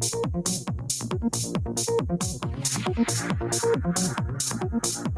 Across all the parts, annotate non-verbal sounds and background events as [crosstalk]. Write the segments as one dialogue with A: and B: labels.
A: Thank you.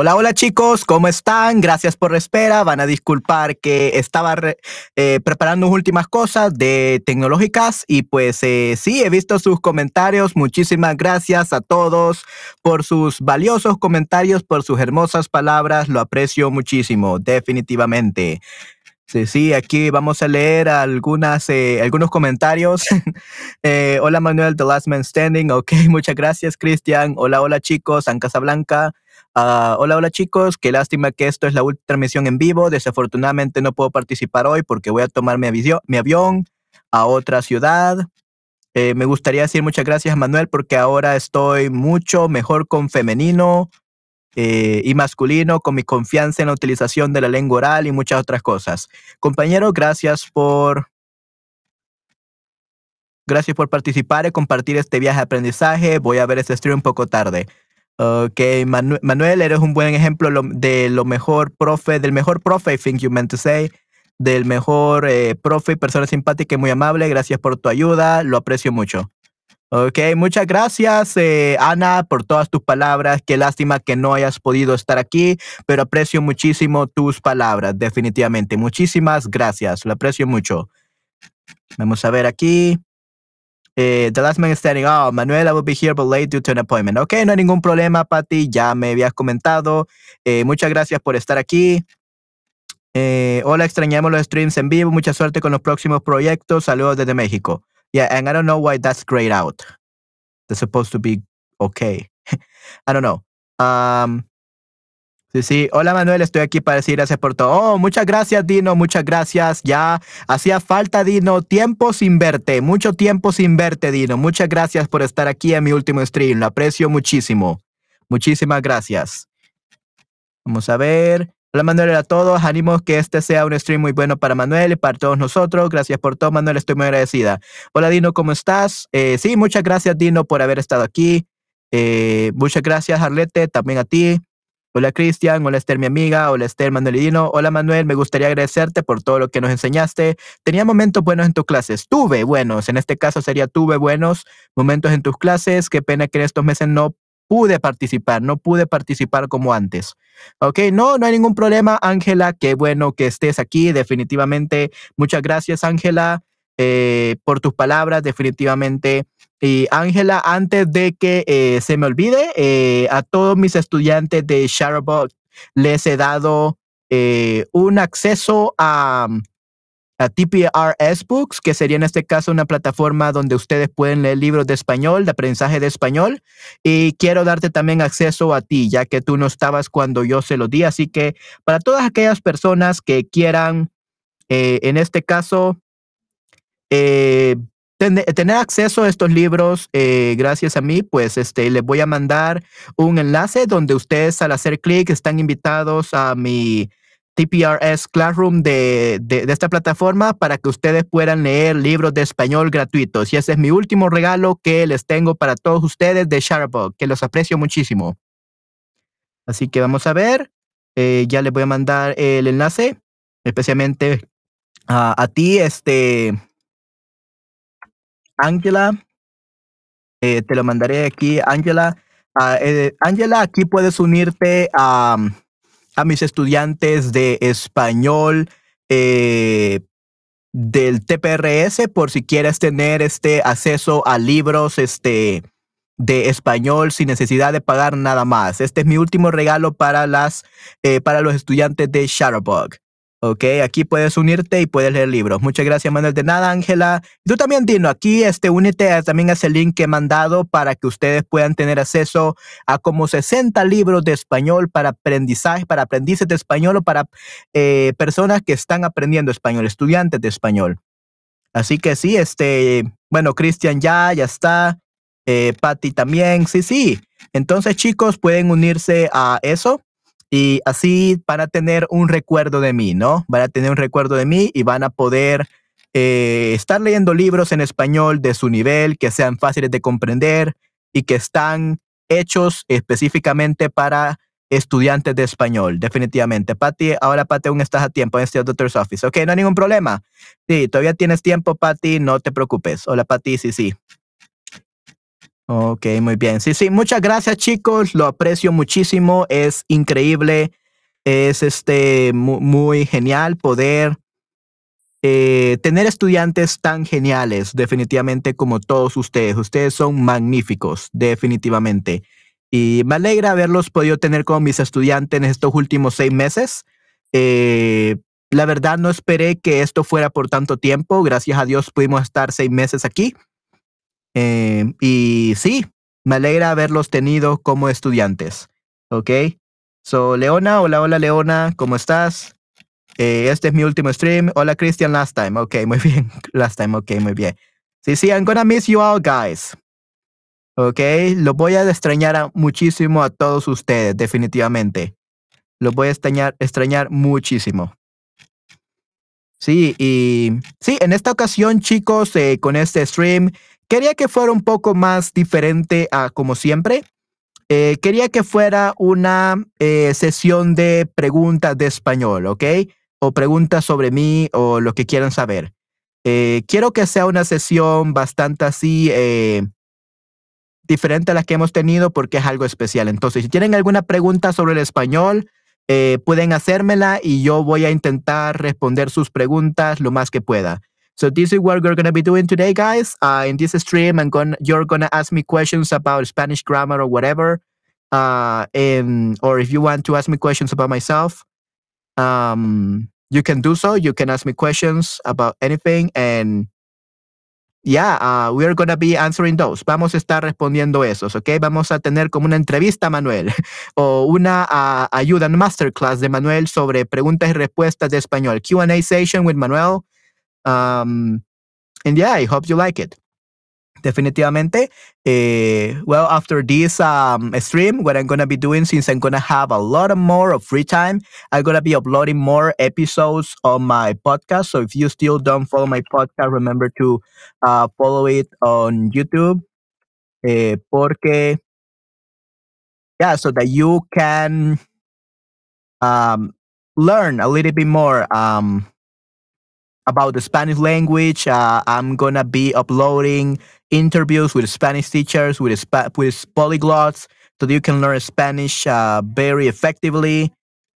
A: Hola, hola chicos, ¿cómo están? Gracias por la espera. Van a disculpar que estaba eh, preparando últimas cosas de tecnológicas y pues eh, sí, he visto sus comentarios. Muchísimas gracias a todos por sus valiosos comentarios, por sus hermosas palabras. Lo aprecio muchísimo, definitivamente. Sí, sí, aquí vamos a leer algunas, eh, algunos comentarios. [laughs] eh, hola Manuel, The Last Man Standing. Ok, [laughs] muchas gracias, Cristian. Hola, hola chicos, San Casablanca. Uh, hola, hola chicos. Qué lástima que esto es la última transmisión en vivo. Desafortunadamente no puedo participar hoy porque voy a tomar mi, avión, mi avión a otra ciudad. Eh, me gustaría decir muchas gracias, Manuel, porque ahora estoy mucho mejor con femenino eh, y masculino con mi confianza en la utilización de la lengua oral y muchas otras cosas. Compañero, gracias por gracias por participar y compartir este viaje de aprendizaje. Voy a ver este stream un poco tarde. Ok, Manuel, eres un buen ejemplo de lo mejor profe, del mejor profe, I think you meant to say, del mejor eh, profe, persona simpática y muy amable. Gracias por tu ayuda, lo aprecio mucho. Ok, muchas gracias, eh, Ana, por todas tus palabras. Qué lástima que no hayas podido estar aquí, pero aprecio muchísimo tus palabras, definitivamente. Muchísimas gracias, lo aprecio mucho. Vamos a ver aquí. Eh, the last man standing. Oh, Manuel, I will be here but late due to an appointment. Ok, no hay ningún problema, Patty. Ya me habías comentado. Eh, muchas gracias por estar aquí. hola, extrañamos los streams en vivo. Mucha suerte con los próximos proyectos. Saludos desde México. Yeah, and I don't know why that's grayed out. They're supposed to be okay. [laughs] I don't know. Um, sí, sí. Hola Manuel, estoy aquí para decir gracias por todo. Oh, muchas gracias Dino, muchas gracias. Ya hacía falta Dino, tiempo sin verte, mucho tiempo sin verte Dino. Muchas gracias por estar aquí en mi último stream, lo aprecio muchísimo. Muchísimas gracias. Vamos a ver. Hola Manuel a todos, ánimos que este sea un stream muy bueno para Manuel y para todos nosotros. Gracias por todo, Manuel, estoy muy agradecida. Hola Dino, ¿cómo estás? Eh, sí, muchas gracias Dino por haber estado aquí. Eh, muchas gracias Arlete, también a ti. Hola Cristian, hola Esther, mi amiga, hola Esther, Manuel y Dino. Hola Manuel, me gustaría agradecerte por todo lo que nos enseñaste. Tenía momentos buenos en tus clases, tuve buenos, en este caso sería tuve buenos momentos en tus clases. Qué pena que en estos meses no pude participar, no pude participar como antes. Ok, no, no hay ningún problema, Ángela. Qué bueno que estés aquí, definitivamente. Muchas gracias, Ángela, eh, por tus palabras, definitivamente. Y Ángela, antes de que eh, se me olvide, eh, a todos mis estudiantes de Shutterbot les he dado un acceso a a TPRS Books, que sería en este caso una plataforma donde ustedes pueden leer libros de español, de aprendizaje de español. Y quiero darte también acceso a ti, ya que tú no estabas cuando yo se lo di. Así que para todas aquellas personas que quieran, eh, en este caso, eh, tener acceso a estos libros eh, gracias a mí, pues este, les voy a mandar un enlace donde ustedes al hacer clic están invitados a mi TPRS Classroom de, de, esta plataforma para que ustedes puedan leer libros de español gratuitos. Y ese es mi último regalo que les tengo para todos ustedes de Shutterbug, que los aprecio muchísimo. Así que vamos a ver. Eh, ya les voy a mandar el enlace, especialmente a ti, este, Angela. Eh, te lo mandaré aquí, Angela. Ah, eh, Angela, aquí puedes unirte a a mis estudiantes de español eh, del TPRS por si quieres tener este acceso a libros este, de español sin necesidad de pagar nada más. Este es mi último regalo para, las, para los estudiantes de Shutterbug. Ok, aquí puedes unirte y puedes leer libros. Muchas gracias, Manuel. De nada, Ángela. Tú también, Dino, aquí este, únete también a ese link que he mandado para que ustedes puedan tener acceso a como 60 libros de español para aprendizaje, para aprendices de español o para eh, personas que están aprendiendo español, estudiantes de español. Así que sí, este, bueno, Cristian ya, ya está. Eh, Patty también, sí, sí. Entonces, chicos, pueden unirse a eso y así van a tener un recuerdo de mí, ¿no? Van a tener un recuerdo de mí y van a poder eh, estar leyendo libros en español de su nivel, que sean fáciles de comprender y que están hechos específicamente para estudiantes de español, definitivamente. Patty, ahora Patty aún estás a tiempo en este Doctor's Office. Ok, no hay ningún problema. Sí, todavía tienes tiempo, Patty, no te preocupes. Hola, Patty, sí, sí. Ok, muy bien. Sí, sí, muchas gracias chicos, lo aprecio muchísimo, es increíble, es este muy, genial poder eh, tener estudiantes tan geniales, definitivamente como todos ustedes. Ustedes son magníficos, definitivamente. Y me alegra haberlos podido tener como mis estudiantes en estos últimos seis meses. Eh, la verdad no esperé que esto fuera por tanto tiempo. Gracias a Dios pudimos estar seis meses aquí. Eh, y sí, me alegra haberlos tenido como estudiantes. ¿Ok? So, Leona, hola, hola, Leona, ¿cómo estás? Eh, este es mi último stream. Hola, Christian, last time. Ok, [laughs] muy bien. Last time, ok, muy bien. Sí, sí, I'm gonna miss you all, guys. Ok, lo voy a extrañar muchísimo a todos ustedes, definitivamente. Lo voy a extrañar, extrañar muchísimo. Sí, y sí, en esta ocasión, chicos, eh, con este stream, quería que fuera un poco más diferente a como siempre. Eh, quería que fuera una eh, sesión de preguntas de español, ¿ok? O preguntas sobre mí o lo que quieran saber. quiero que sea una sesión bastante así diferente a la que hemos tenido porque es algo especial. Entonces, si tienen alguna pregunta sobre el español, eh, pueden hacérmela y yo voy a intentar responder sus preguntas lo más que pueda. So this is what we're going to be doing today, guys. Uh, in this stream, I'm going you're going to ask me questions about Spanish grammar or whatever. Uh, and, or if you want to ask me questions about myself, um, you can do so. You can ask me questions about anything and Yeah, uh, we're gonna be answering those. Vamos a estar respondiendo esos, ¿ok? Vamos a tener como una entrevista, Manuel, [laughs] o una uh, ayuda, masterclass de Manuel sobre preguntas y respuestas de español. Q&A session with Manuel. Um, and yeah, I hope you like it. definitivamente. Uh, well, after this um, stream, what I'm going to be doing, since I'm going to have a lot more of free time, I'm going to be uploading more episodes on my podcast. So if you still don't follow my podcast, remember to uh, follow it on YouTube. Uh, porque, yeah, so that you can um, learn a little bit more um, about the Spanish language. Uh, I'm going to be uploading interviews with Spanish teachers, with, with polyglots, so that you can learn Spanish uh, very effectively.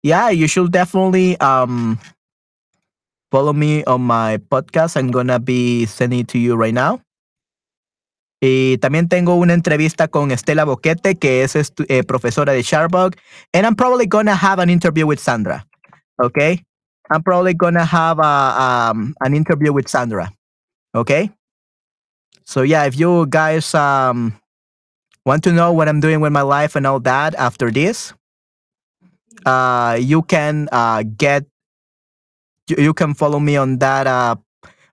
A: Yeah, you should definitely um, follow me on my podcast. I'm gonna be sending it to you right now. Y también tengo una entrevista con Estela Boquete, que es eh, profesora de Chatterbug. And I'm probably gonna have an interview with Sandra. Okay? I'm probably gonna have a, um, an interview with Sandra. Okay? So yeah, if you guys um, want to know what I'm doing with my life and all that after this, uh, you can uh, get you, can follow me on that uh,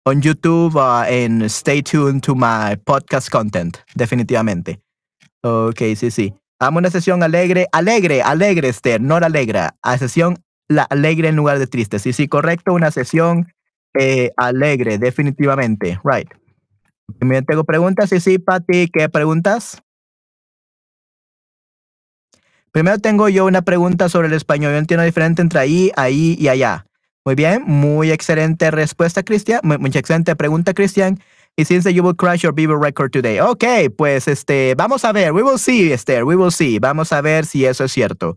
A: on YouTube uh, and stay tuned to my podcast content, definitivamente. Ok, sí, sí. Amo una sesión alegre, alegre, alegre, Esther, no alegra. A sesión la alegre en lugar de triste. Sí, sí, correcto, una sesión eh, alegre, definitivamente. Right. Me tengo preguntas, sí, sí, Pati, ¿qué preguntas? Primero tengo yo una pregunta sobre el español. Yo entiendo diferente entre ahí, ahí y allá. Muy bien, muy excelente respuesta, Cristian. Muy, excelente pregunta, Cristian. Y since you will crash your Vivo record today. Ok, pues este, vamos a ver. We will see, Esther. We will see. Vamos a ver si eso es cierto.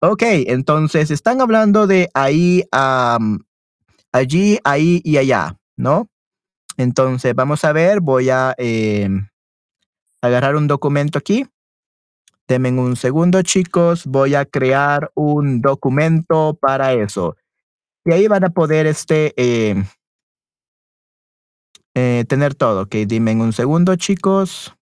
A: Ok, entonces están hablando de ahí, allí, ahí y allá, ¿no? Entonces, vamos a ver, voy a em, agarrar un documento aquí. Denme un segundo, chicos. Voy a crear un documento para eso. Y ahí van a poder este, em, eh, tener todo. Ok, dime un segundo, chicos.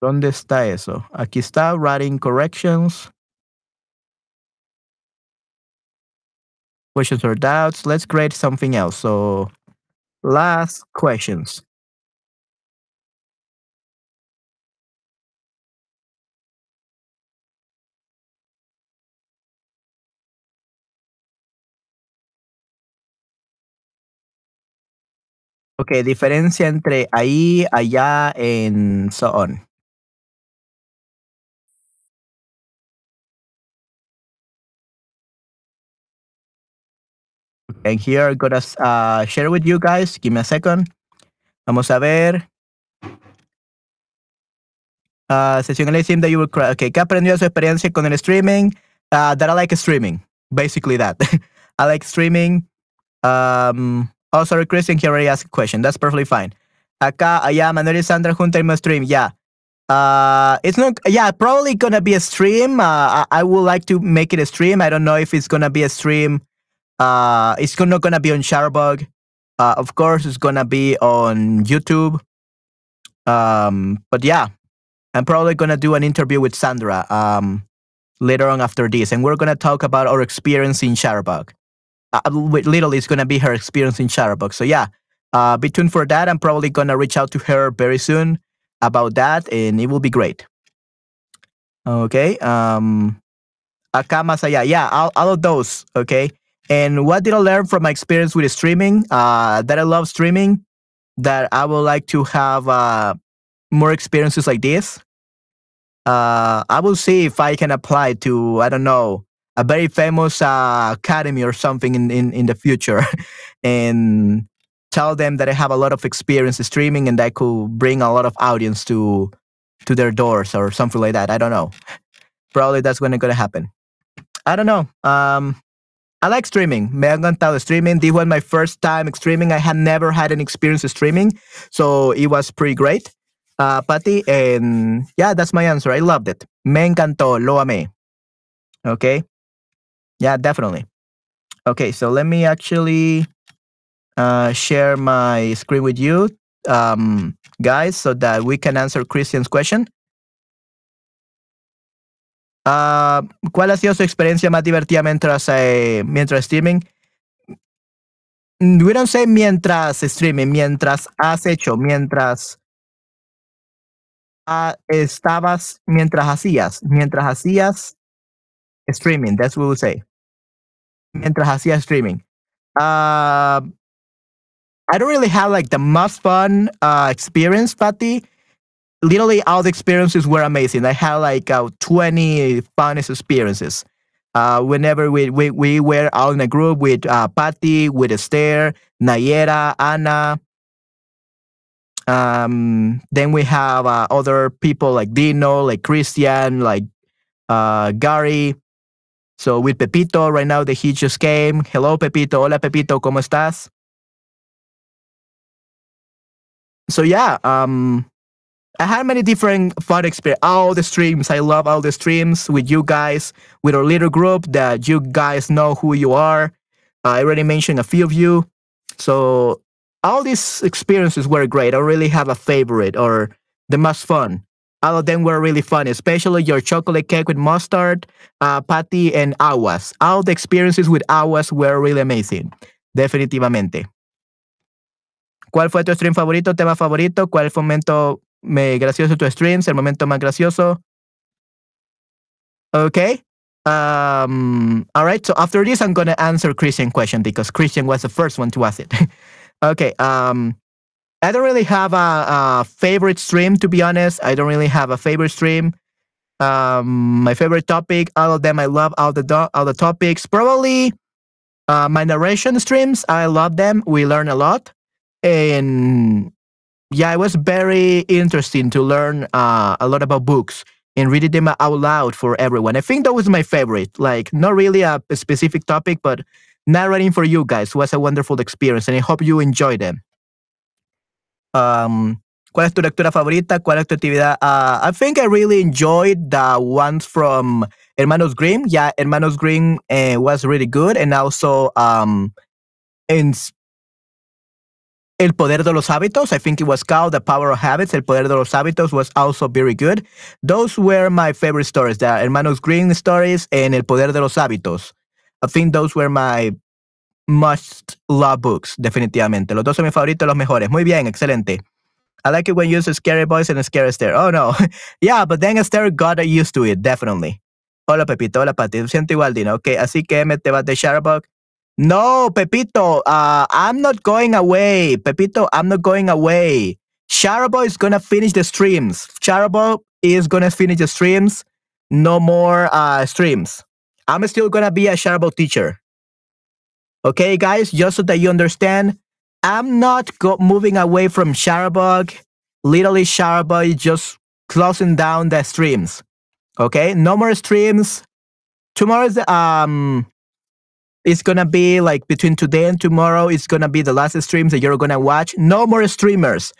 A: ¿Dónde está eso? Aquí está, writing corrections. questions or doubts. Let's create something else. So last questions. Ok, diferencia entre ahí, allá, and so on. And here I'm gonna uh, share with you guys. Give me a second. Vamos a ver. Uh, sesión el sim that you will cry. Okay, ¿qué aprendió su experiencia con el streaming? Uh, that I like streaming. Basically that. [laughs] I like streaming. Um, oh, sorry, Christian, he already asked a question. That's perfectly fine. Acá, allá, Manuel y Sandra juntos en stream. Yeah. Uh, it's not. Yeah, probably gonna be a stream. Uh, I, I would like to make it a stream. I don't know if it's gonna be a stream. Uh, it's not gonna be on Chatterbug. Uh, of course, it's gonna be on YouTube. Um, but yeah, I'm probably gonna do an interview with Sandra um, later on after this, and we're gonna talk about our experience in Chatterbug. Uh, literally, it's gonna be her experience in Chatterbug. So yeah, uh, be tuned for that. I'm probably gonna reach out to her very soon about that, and it will be great. Okay. Um, allá. Yeah, all, all of those. Okay. And what did I learn from my experience with streaming? Uh, that I love streaming. That I would like to have uh, more experiences like this. Uh, I will see if I can apply to I don't know a very famous uh, academy or something in, in, in the future, [laughs] and tell them that I have a lot of experience streaming and that could bring a lot of audience to to their doors or something like that. I don't know. Probably that's when it's gonna happen. I don't know. Um, I like streaming. Me encantado streaming. This was my first time streaming. I had never had an experience streaming, so it was pretty great. Uh, Patty, and yeah, that's my answer. I loved it. Me encantó. Lo amé. Okay. Yeah, definitely. Okay, so let me actually uh, share my screen with you, um, guys, so that we can answer Christian's question. Uh, ¿Cuál ha sido su experiencia más divertida mientras, eh, mientras streaming? We don't say mientras streaming, mientras has hecho, mientras uh, estabas, mientras hacías, mientras hacías streaming, that's what we say. Mientras hacías streaming. Uh, I don't really have like the most fun uh, experience, Patty. Literally, all the experiences were amazing. I had like uh, 20 funnest experiences. Uh, whenever we, we, we were all in a group with uh, Patty, with Esther, Nayera, Anna. Um, then we have uh, other people like Dino, like Christian, like uh, Gary. So with Pepito, right now that he just came. Hello, Pepito. Hola, Pepito. ¿Cómo estás? so yeah, um, I had many different fun experience. All the streams, I love all the streams with you guys, with our little group that you guys know who you are. I already mentioned a few of you, so all these experiences were great. I really have a favorite or the most fun. All of them were really fun, especially your chocolate cake with mustard, uh, patty, and aguas. All the experiences with aguas were really amazing. Definitivamente. ¿Cuál fue tu stream favorito, tema favorito? ¿Cuál fue el momento gracioso tu stream? ¿El momento más gracioso? Okay. Um, all right. So after this, I'm going to answer Christian question because Christian was the first one to ask it. [laughs] okay. Um, I don't really have a, a, favorite stream, to be honest. I don't really have a favorite stream. Um, my favorite topic, all of them, I love all the all the topics. Probably uh, my narration streams, I love them. We learn a lot and yeah, it was very interesting to learn uh, a lot about books and reading them out loud for everyone. I think that was my favorite. Like, not really a, specific topic, but narrating for you guys was a wonderful experience, and I hope you enjoy them. Um, ¿Cuál es tu lectura favorita? ¿Cuál es tu actividad? Uh, I think I really enjoyed the ones from Hermanos Grimm. Yeah, Hermanos Grimm uh, was really good, and also um, in El Poder de los Hábitos. I think it was called The Power of Habits. El Poder de los Hábitos was also very good. Those were my favorite stories. The Hermanos Grimm stories and El Poder de los Hábitos. I think those were my must love books, definitivamente. Los dos son mis favoritos, los mejores. Muy bien, excelente. I like it when you use a scary voice and a scary stare. Oh no. [laughs] yeah, but then Esther got used to it, definitely. Hola Pepito, hola Pati. Siento igual, Dino. Ok, así que me te vas de. No, Pepito, uh, I'm not going away. Pepito, I'm not going away. Chatterbug is gonna finish the streams. Chatterbug is gonna finish the streams. No more uh, streams. I'm still gonna be a Chatterbug teacher. Okay, guys, just so that you understand, I'm not moving away from Chatterbug. Literally, is just closing down the streams. Okay, no more streams. Tomorrow's um it's gonna be like between today and tomorrow. It's gonna be the last streams that you're gonna watch. No more streamers.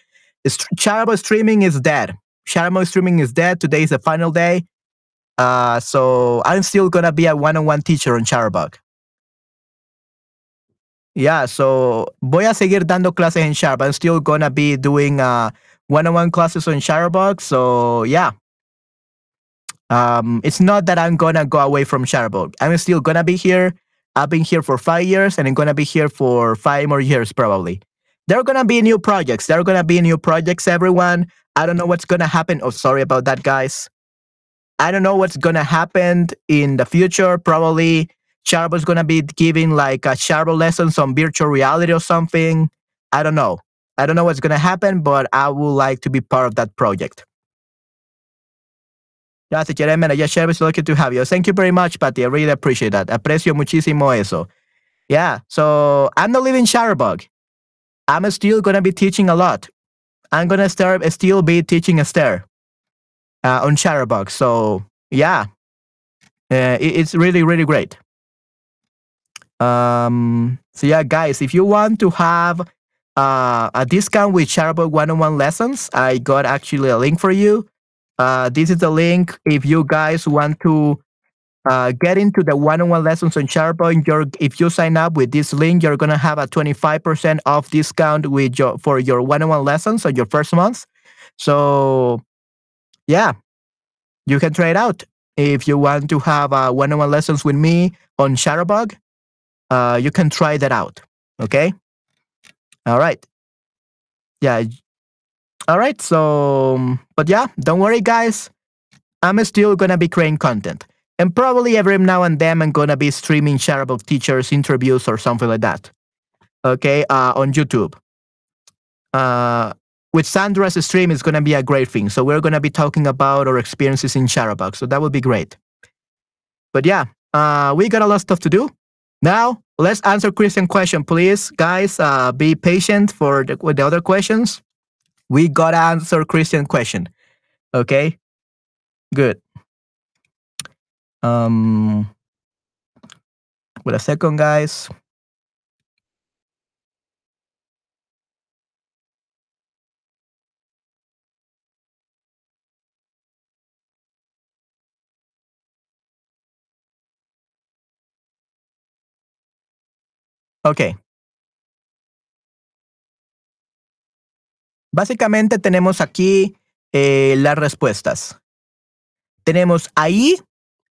A: Chatterbug streaming is dead. Chatterbug streaming is dead. Today is the final day. Uh, so I'm still gonna be a one-on-one teacher on Chatterbug. Yeah, so voy a seguir dando clases en. I'm still gonna be doing uh, one-on-one classes on Chatterbug. So yeah, um, it's not that I'm gonna go away from Chatterbug. I'm still gonna be here. I've been here for five years, and I'm gonna be here for five more years probably. There are gonna be new projects. There are gonna be new projects. Everyone. I don't know what's gonna happen. Oh, sorry about that, guys. I don't know what's gonna happen in the future. Probably is gonna be giving like a Chatterbug lessons on virtual reality or something. I don't know. I don't know what's gonna happen, but I would like to be part of that project. Gracias, Jeremy. Yeah, Chatterbug is lucky to have you. Thank you very much, Patty. I really appreciate that. Aprecio muchísimo eso. Yeah, so I'm not leaving Chatterbug. I'm still gonna be teaching a lot. I'm gonna start still be teaching Esther uh, on Chatterbug. So yeah, uh, it, it's really really great. Um, so yeah, guys, if you want to have uh, a discount with Chatterbug one-on-one lessons, I got actually a link for you. Uh, this is the link if you guys want to uh, get into the one-on-one lessons on. You're, if you sign up with this link, you're gonna have a 25% off discount with your for your one-on-one lessons on your first month. So yeah, you can try it out. If you want to have uh, one-on-one lessons with me on Chatterbug, uh, you can try that out. Okay. All right. Yeah. All right. So, um, but yeah, don't worry, guys. I'm still gonna be creating content, and probably every now and then I'm gonna be streaming Chatterbug teachers interviews or something like that. Okay, uh, on YouTube. Uh, with Sandra's stream is gonna be a great thing. So we're gonna be talking about our experiences in Chatterbug. So that would be great. But yeah, uh, we got a lot of stuff to do. Now, let's answer Christian question, please. Guys, uh, be patient for the, with the other questions. We got to answer Christian question. Okay? Good. Um, wait a second, guys. Ok. Básicamente tenemos aquí eh, las respuestas. Tenemos ahí,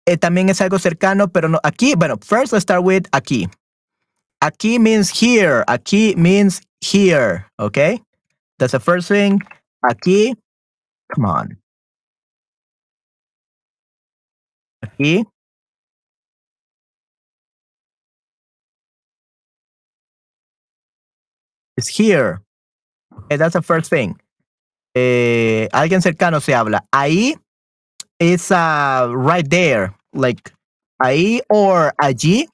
A: eh, también es algo cercano, pero no aquí. Bueno, first let's start with aquí. Aquí means here. Aquí means here. Okay? That's the first thing. Aquí. Come on. Aquí. is here. Okay, that's the first thing. Eh, alguien cercano se habla. Ahí is uh, right there. Like ahí or allí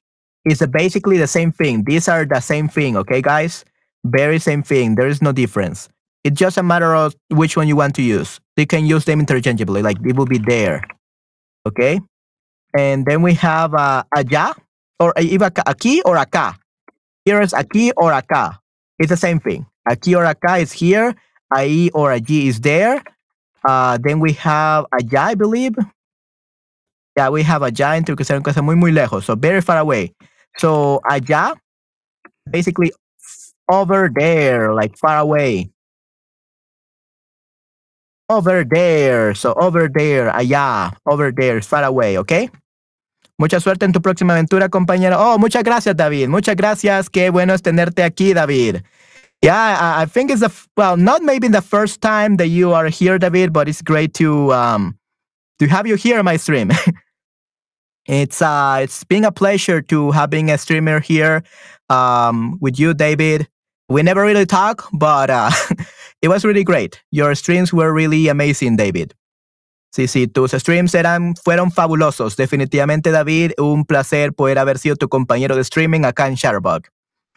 A: is basically the same thing. These are the same thing, okay, guys? Very same thing. There is no difference. It's just a matter of which one you want to use. You can use them interchangeably, like it will be there. Okay? And then we have uh, allá, or even aquí or acá. Here is aquí or acá. It's the same thing. Aquí or acá is here. Ahí or allí is there. Uh, then we have allá, I believe. Yeah, we have allá entre que sean cosas muy, muy lejos. So very far away. So allá, basically over there, like far away. Over there. So over there, allá, over there, far away, okay? Mucha suerte en tu próxima aventura, compañero. Oh, muchas gracias, David. Muchas gracias. Qué bueno es tenerte aquí, David. Yeah, I, think it's a well, not maybe the first time that you are here, David, but it's great to um to have you here on my stream. [laughs] it's uh it's been a pleasure to having a streamer here um with you, David. We never really talk, but uh, [laughs] it was really great. Your streams were really amazing, David. Sí, sí, tus streams eran, fueron fabulosos. Definitivamente, David, un placer poder haber sido tu compañero de streaming acá en Chatterbug.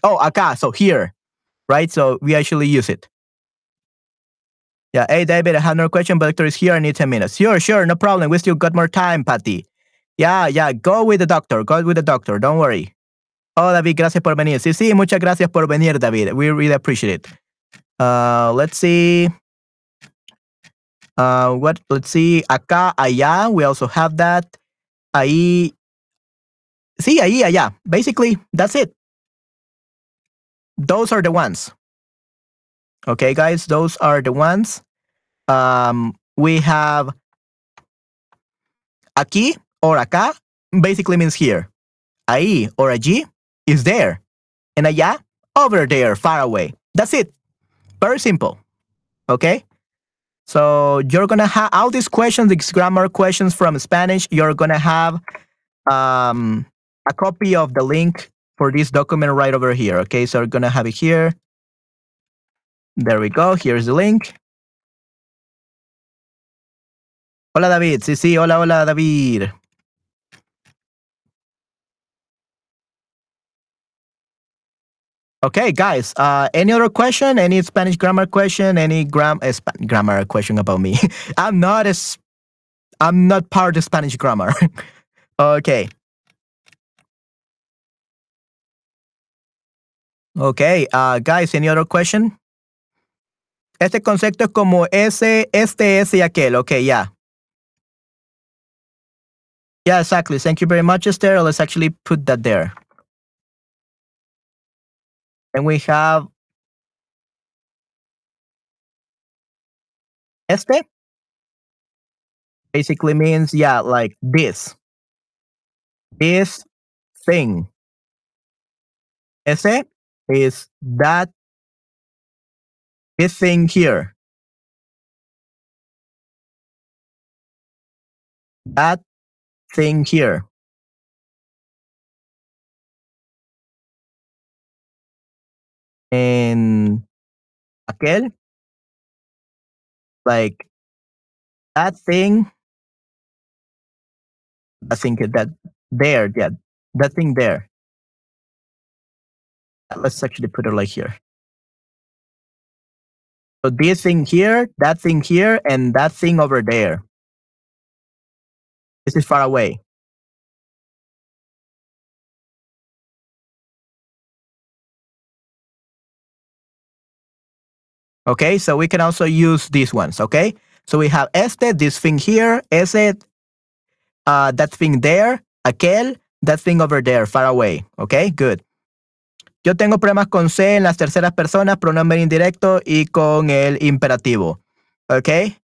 A: Oh, acá, so here, right? So we actually use it. Yeah, hey, David, I have no question, but doctor is here. I need 10 minutes. Sure, sure, no problem. We still got more time, Patty. Yeah, yeah, go with the doctor. Go with the doctor. Don't worry. Oh, David, gracias por venir. Sí, sí, muchas gracias por venir, David. We really appreciate it. Uh, let's see. Uh, what? Let's see. Acá, allá. We also have that. Ahí. Sí, ahí, allá. Basically, that's it. Those are the ones. Okay, guys, those are the ones. Um, we have aquí or acá basically means here. Ahí or allí is there. And allá, over there, far away. That's it. Very simple. Okay? So you're gonna have all these questions, these grammar questions from Spanish, you're gonna have um, a copy of the link for this document right over here. Okay, so we're gonna have it here. There we go. Here's the link. Hola David. Sí, sí. Hola, hola David. Okay, guys. Uh, any other question? Any Spanish grammar question? Any gram uh, grammar question about me? [laughs] I'm not as I'm not part of Spanish grammar. [laughs] okay. Okay, uh, guys. Any other question? Este concepto es como ese, este, ese y aquel. Okay, yeah. Yeah, exactly. Thank you very much, Esther. Let's actually put that there. And we have este basically means yeah, like this. This thing. Ese is that this thing here. That thing here. And aquel, like that thing, I think that there, yeah, that thing there. Let's actually put it like here. So this thing here, that thing here, and that thing over there. This is far away. Okay, so we can also use these ones, okay? So we have este, this thing here, ese, uh, that thing there, aquel, that thing over there, far away, okay? Good. Yo tengo problemas con C en las terceras personas, pronombre indirecto y con el imperativo, okay?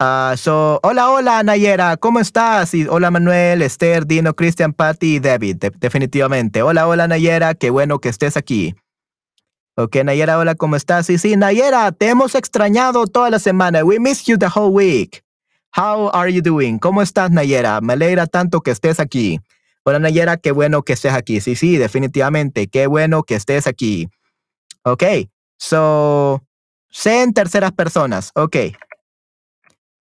A: Uh, so, hola, hola, Nayera, ¿cómo estás? Y hola, Manuel, Esther, Dino, Christian, Patty y David, definitivamente. Hola, hola, Nayera, qué bueno que estés aquí. Ok, Nayera, hola, ¿cómo estás? Sí, sí, Nayera, te hemos extrañado toda la semana. We missed you the whole week. How are you doing? ¿Cómo estás, Nayera? Me alegra tanto que estés aquí. Hola, Nayera, qué bueno que estés aquí. Sí, sí, definitivamente, qué bueno que estés aquí. Ok, so, sé en terceras personas. Ok.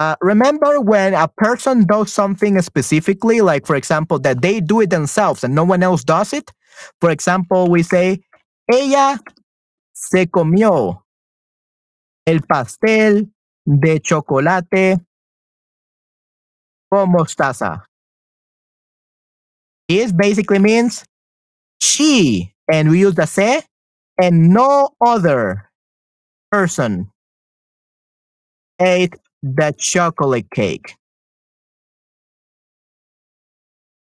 A: Uh, remember when a person does something specifically, like, for example, that they do it themselves and no one else does it? For example, we say, ella se comió el pastel de chocolate con mostaza. This basically means she, and we use the se, and no other person ate the chocolate cake.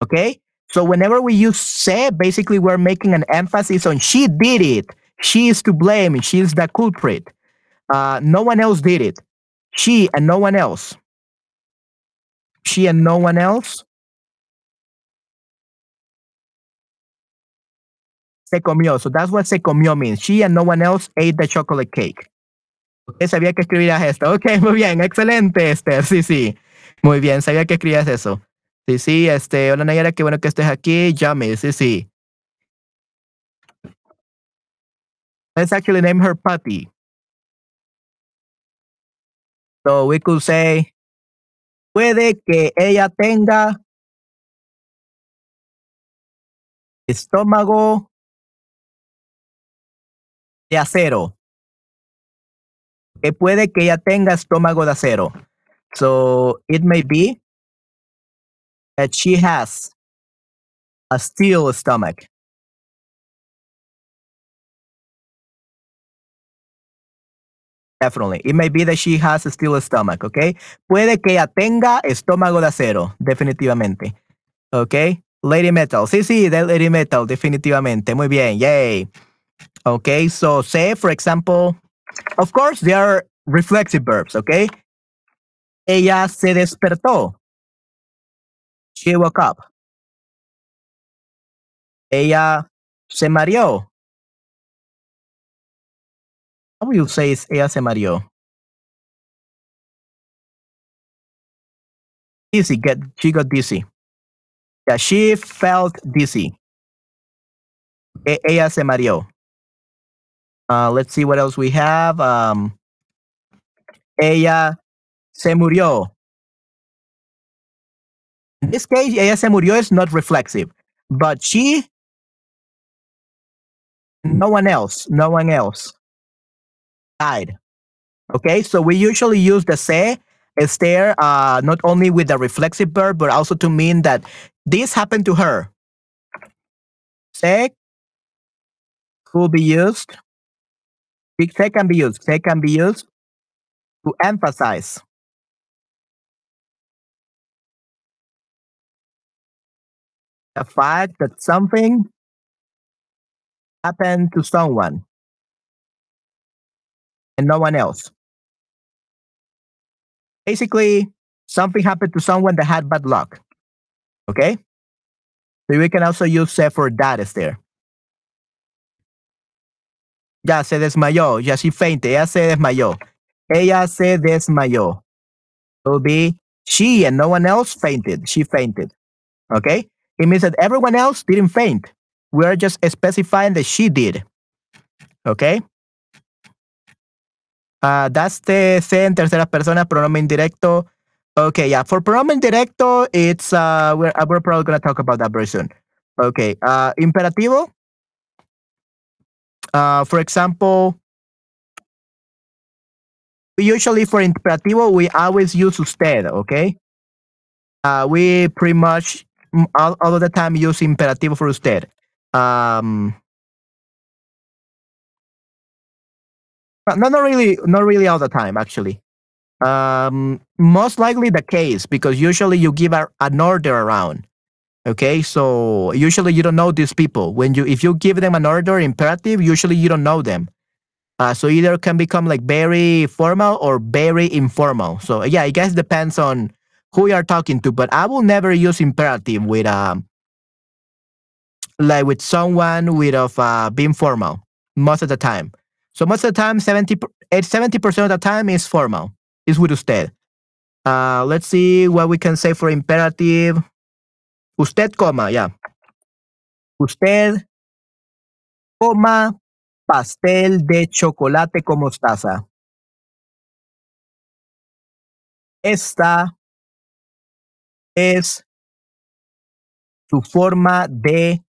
A: Okay? So whenever we use se, basically we're making an emphasis on she did it. She is to blame. She's the culprit. Uh, no one else did it. She and no one else. She and no one else. Se comió. So that's what se comió means. She and no one else ate the chocolate cake. Sabía que escribías esto. Ok, [laughs] muy bien. Excelente, Esther. Sí, sí. Muy bien. Sabía que escribías eso. Sí, sí. Este, hola, Nayara. Qué bueno que estés aquí. Llame. Sí, sí. Let's actually name her Patty. So we could say, puede que ella tenga estómago de acero. Que puede que ella tenga estómago de acero. So it may be that she has a steel stomach. Definitely. It may be that she has a steel stomach, okay? Puede que ella tenga estómago de acero, definitivamente. Okay? Lady Metal. Sí, sí, de Lady Metal, definitivamente. Muy bien. Yay. Okay, so say, for example, of course, there are reflexive verbs, okay? Ella se despertó. She woke up. Ella se mareó. How will you say is ella se mareó? Dizzy, get she got dizzy. Yeah, she felt dizzy. E- ella se mareó. Uh, let's see what else we have. Um, ella se murió. In this case, ella se murió is not reflexive, but she, no one else, no one else died. Okay, so we usually use the se is there uh, not only with the reflexive verb, but also to mean that this happened to her. Se could be used. Se can be used. Se can be used to emphasize. The fact that something happened to someone and no one else. Basically, something happened to someone that had bad luck. Okay? So we can also use se for that is there. Ya se desmayó. Ya she fainted. Ella se desmayó. Ella se desmayó. Will be she and no one else fainted. She fainted. Okay? It means that everyone else didn't faint. We are just specifying that she did. Okay? Uh, that's the se en tercera persona, pronomen indirecto. Okay, yeah. For pronomen directo, it's uh, we're uh, we're probably gonna talk about that very soon. Okay. Uh, imperativo. Uh, for example, usually for imperativo we always use usted. Okay. Uh, we pretty much all, all of the time use imperativo for usted. Um, no, not really, not really all the time actually. Um, most likely the case because usually you give a, an order around. Okay, so usually you don't know these people. When you if you give them an order imperative, usually you don't know them. Uh, so either can become like very formal or very informal. So yeah, I guess depends on who you are talking to. But I will never use imperative with um like with someone with of uh, being formal most of the time. So most of the time, 70 percent of the time is formal is with usted. Uh, let's see what we can say for imperative. Usted coma, yeah. Usted coma pastel de chocolate con mostaza. Esta es su forma de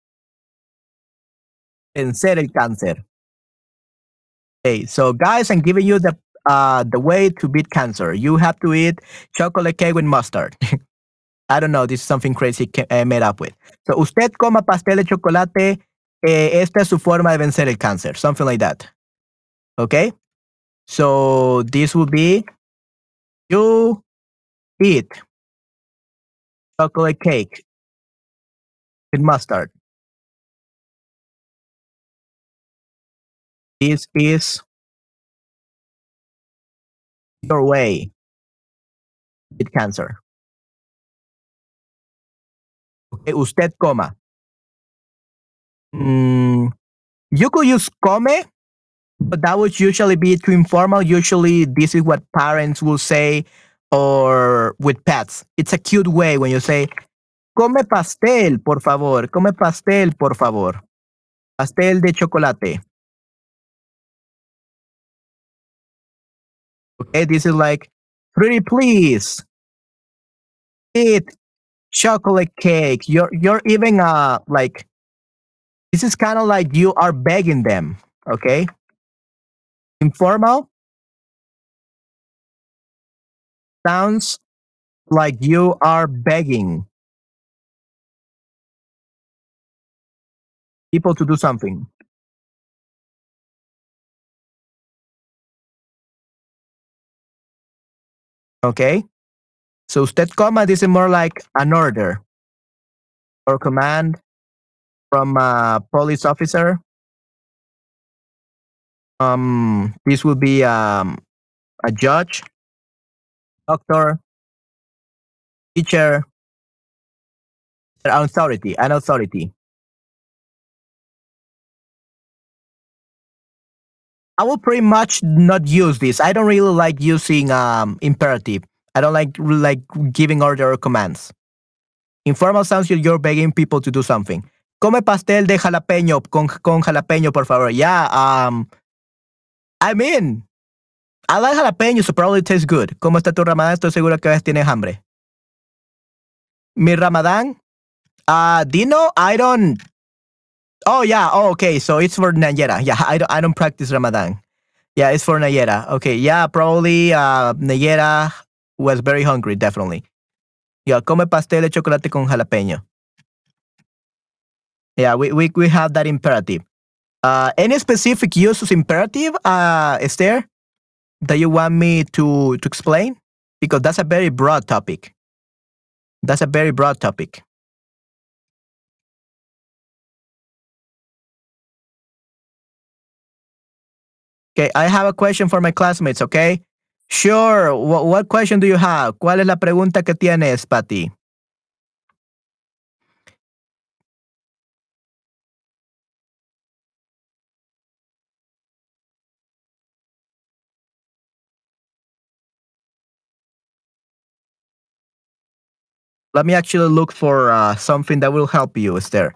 A: vencer el cáncer. Okay, so guys, I'm giving you the uh, the way to beat cancer. You have to eat chocolate cake with mustard. [laughs] I don't know. This is something crazy uh, made up with. So, usted coma pastel de chocolate. Eh, esta es su forma de vencer el cáncer. Something like that. Okay. So this will be you eat chocolate cake with mustard. This is your way with cancer. Okay, usted coma. Mm, you could use come, but that would usually be too informal. Usually, this is what parents will say, or with pets. It's a cute way when you say, come pastel, por favor, come pastel, por favor. Pastel de chocolate. Okay, this is like, pretty please, eat chocolate cake. You're you're even uh like this is kind of like you are begging them, okay? Informal sounds like you are begging people to do something. Okay. So usted command this is more like an order or command from a police officer. Um, this would be um, a judge, doctor, teacher, an authority, an authority. I will pretty much not use this. I don't really like using um, imperative. I don't like like giving order or commands. Informal sounds you're begging people to do something. Come pastel de jalapeño con, con jalapeño, por favor. Yeah, um, I mean, I like jalapeño, so probably tastes good. ¿Cómo está tu ramadán? Estoy seguro que a veces tienes hambre. Mi ramadán, uh, Dino, I don't. Oh yeah. Oh okay. So it's for Nayera. Yeah, I don't. I don't practice Ramadan. Yeah, it's for Nayera. Okay. Yeah, probably. Uh, Nayera was very hungry. Definitely. Yeah, come pastel de chocolate con jalapeño. Yeah, we we we have that imperative. Uh, any specific use of imperative, uh, Esther, that you want me to to explain? Because that's a very broad topic. That's a very broad topic. Okay, I have a question for my classmates, okay? Sure. What, what question do you have? ¿Cuál es la pregunta que tienes, Patty? Let me actually look for uh, something that will help you, Esther.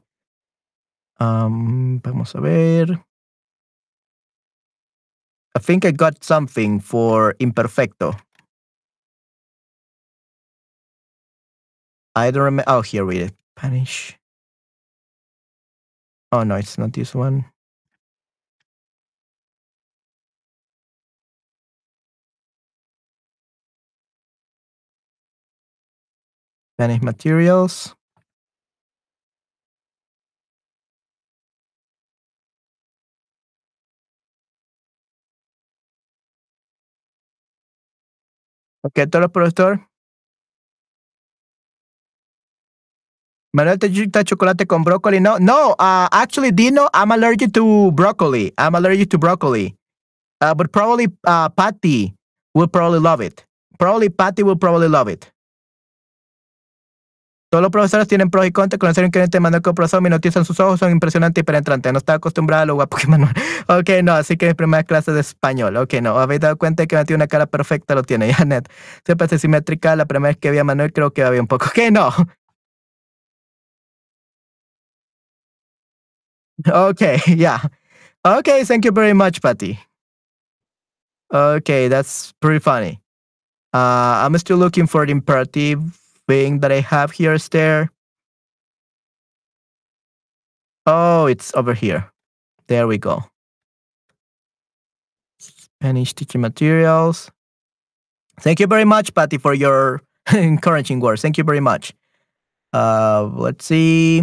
A: Um, vamos a ver. I think I got something for imperfecto. I don't remember. Oh, here we it. Spanish. Oh no, it's not this one. Spanish materials. Ok, todos los profesor. Manuel, gusta chocolate con broccoli? No, no. Uh, actually, Dino, I'm allergic to broccoli. I'm allergic to broccoli. Uh, but probably uh, Patty will probably love it. Probably Patty will probably love it. Todos los profesores tienen pros y contras. Conocer increíblemente Manuel como profesor, mi noticia en sus ojos son impresionantes y penetrantes. No estaba acostumbrado a lo guapo que [laughs] Manuel. Ok, no, así que mi primera clase de español. Ok, no, habéis dado cuenta que tiene una cara perfecta, lo tiene, [laughs] Janet. Siempre es simétrica. La primera vez que vi a Manuel creo que había un poco. [laughs] Ok, no. Okay, yeah. Okay, thank you very much, Patty. Okay, that's pretty funny. Uh, I'm still looking for the imperative thing that I have here is there. Oh, it's over here. There we go. Spanish teaching materials. Thank you very much, Patty, for your [laughs] encouraging words. Thank you very much. Uh, let's see.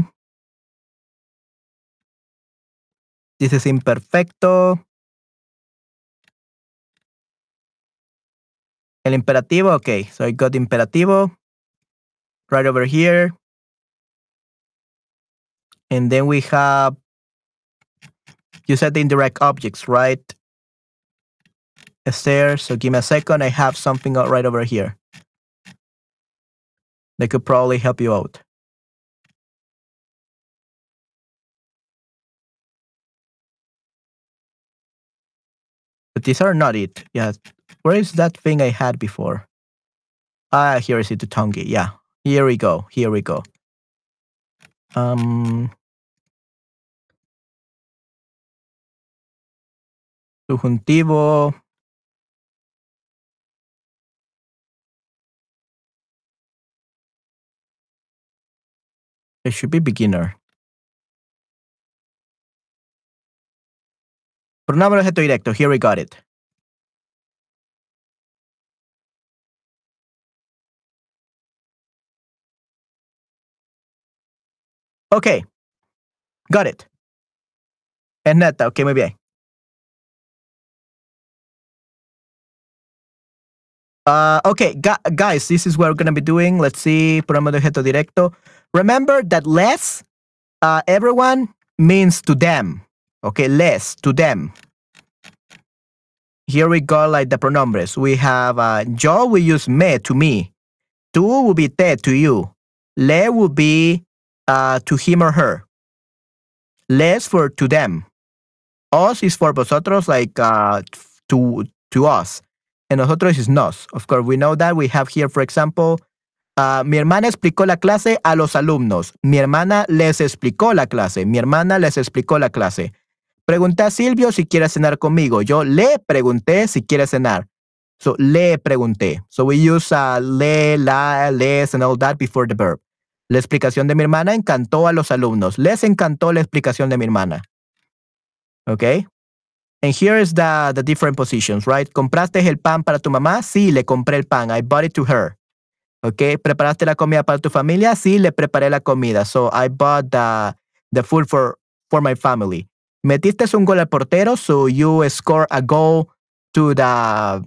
A: This is imperfecto. El imperativo, okay. So I got imperativo right over here. And then we have, you said the indirect objects, right? Esther, so give me a second. I have something right over here. That could probably help you out. But these are not it. Yeah. Where is that thing I had before? Ah, here is it, the tongue. Yeah. Here we go. Here we go. Um, subjuntivo. It should be beginner. Pronombre objeto directo. Here we got it. Ok. Got it. Es neta. Ok, muy bien. Uh, okay, gu- guys, this is what we're going to be doing. Let's see, programa de objeto directo. Remember that less, uh, everyone means to them. Okay, less, to them. Here we go, like the pronombres. We have uh, yo, we use me, to me. Tú will be te, to you. Le will be uh, to him or her. Les for to them. Os is for vosotros, like uh, to, to us. And nosotros is nos. Of course, we know that. We have here, for example, uh, mi hermana explicó la clase a los alumnos. Mi hermana les explicó la clase. Mi hermana les explicó la clase. Pregunté a Silvio si quiere cenar conmigo. Yo le pregunté si quiere cenar. So, le pregunté. So, we use uh, le, la, les, and all that before the verb. La explicación de mi hermana encantó a los alumnos. Les encantó la explicación de mi hermana. Okay? And here is the, the different positions, right? ¿Compraste el pan para tu mamá? Sí, le compré el pan. I bought it to her. Okay? ¿Preparaste la comida para tu familia? Sí, le preparé la comida. So I bought the, the food for, for my family. ¿Metiste un gol al portero? So you score a goal to the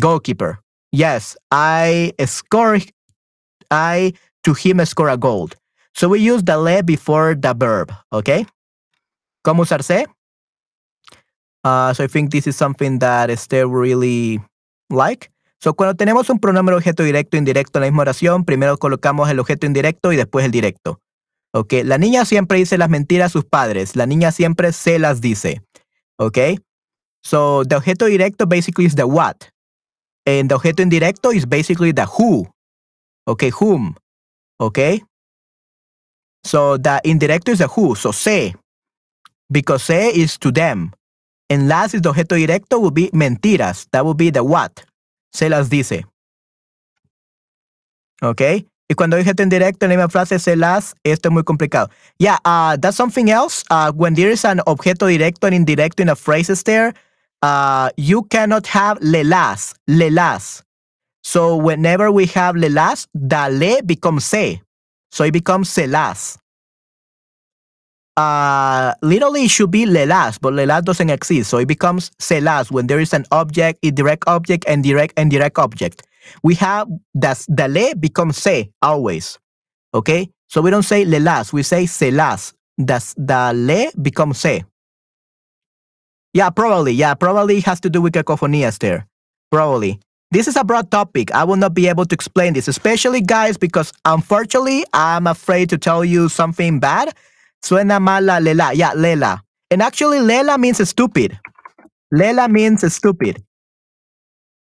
A: goalkeeper. Yes, I score I to him score a goal. So we use the le before the verb, okay? ¿Cómo usarse? Uh, so I think this is something that Esther really like. So cuando tenemos un pronombre objeto directo e indirecto en la misma oración, primero colocamos el objeto indirecto y después el directo. Ok, la niña siempre dice las mentiras a sus padres. La niña siempre se las dice. Ok, so the objeto directo basically is the what. And the objeto indirecto is basically the who. Okay, whom. Okay, so the indirecto is the who, so se. Because se is to them. And las is the objeto directo will be mentiras. That will be the what. Se las dice. Okay. Y cuando hay objeto indirecto en la misma frase, se las, esto es muy complicado. Yeah, uh, that's something else. Uh, when there is an objeto directo and indirecto in a phrase there, uh, you cannot have le las, le las. So whenever we have le las, the le becomes se. So it becomes se las. Uh, literally it should be le las, but le las doesn't exist. So it becomes se las when there is an object, indirect object, and direct and direct object we have that the le becomes se always. Okay? So we don't say le las, we say se las. That's the le becomes se. Yeah, probably. Yeah, probably has to do with cacophonias there. Probably. This is a broad topic. I will not be able to explain this, especially guys, because unfortunately, I'm afraid to tell you something bad. Suena mala lela. Yeah, lela. And actually, lela means stupid. Lela means stupid.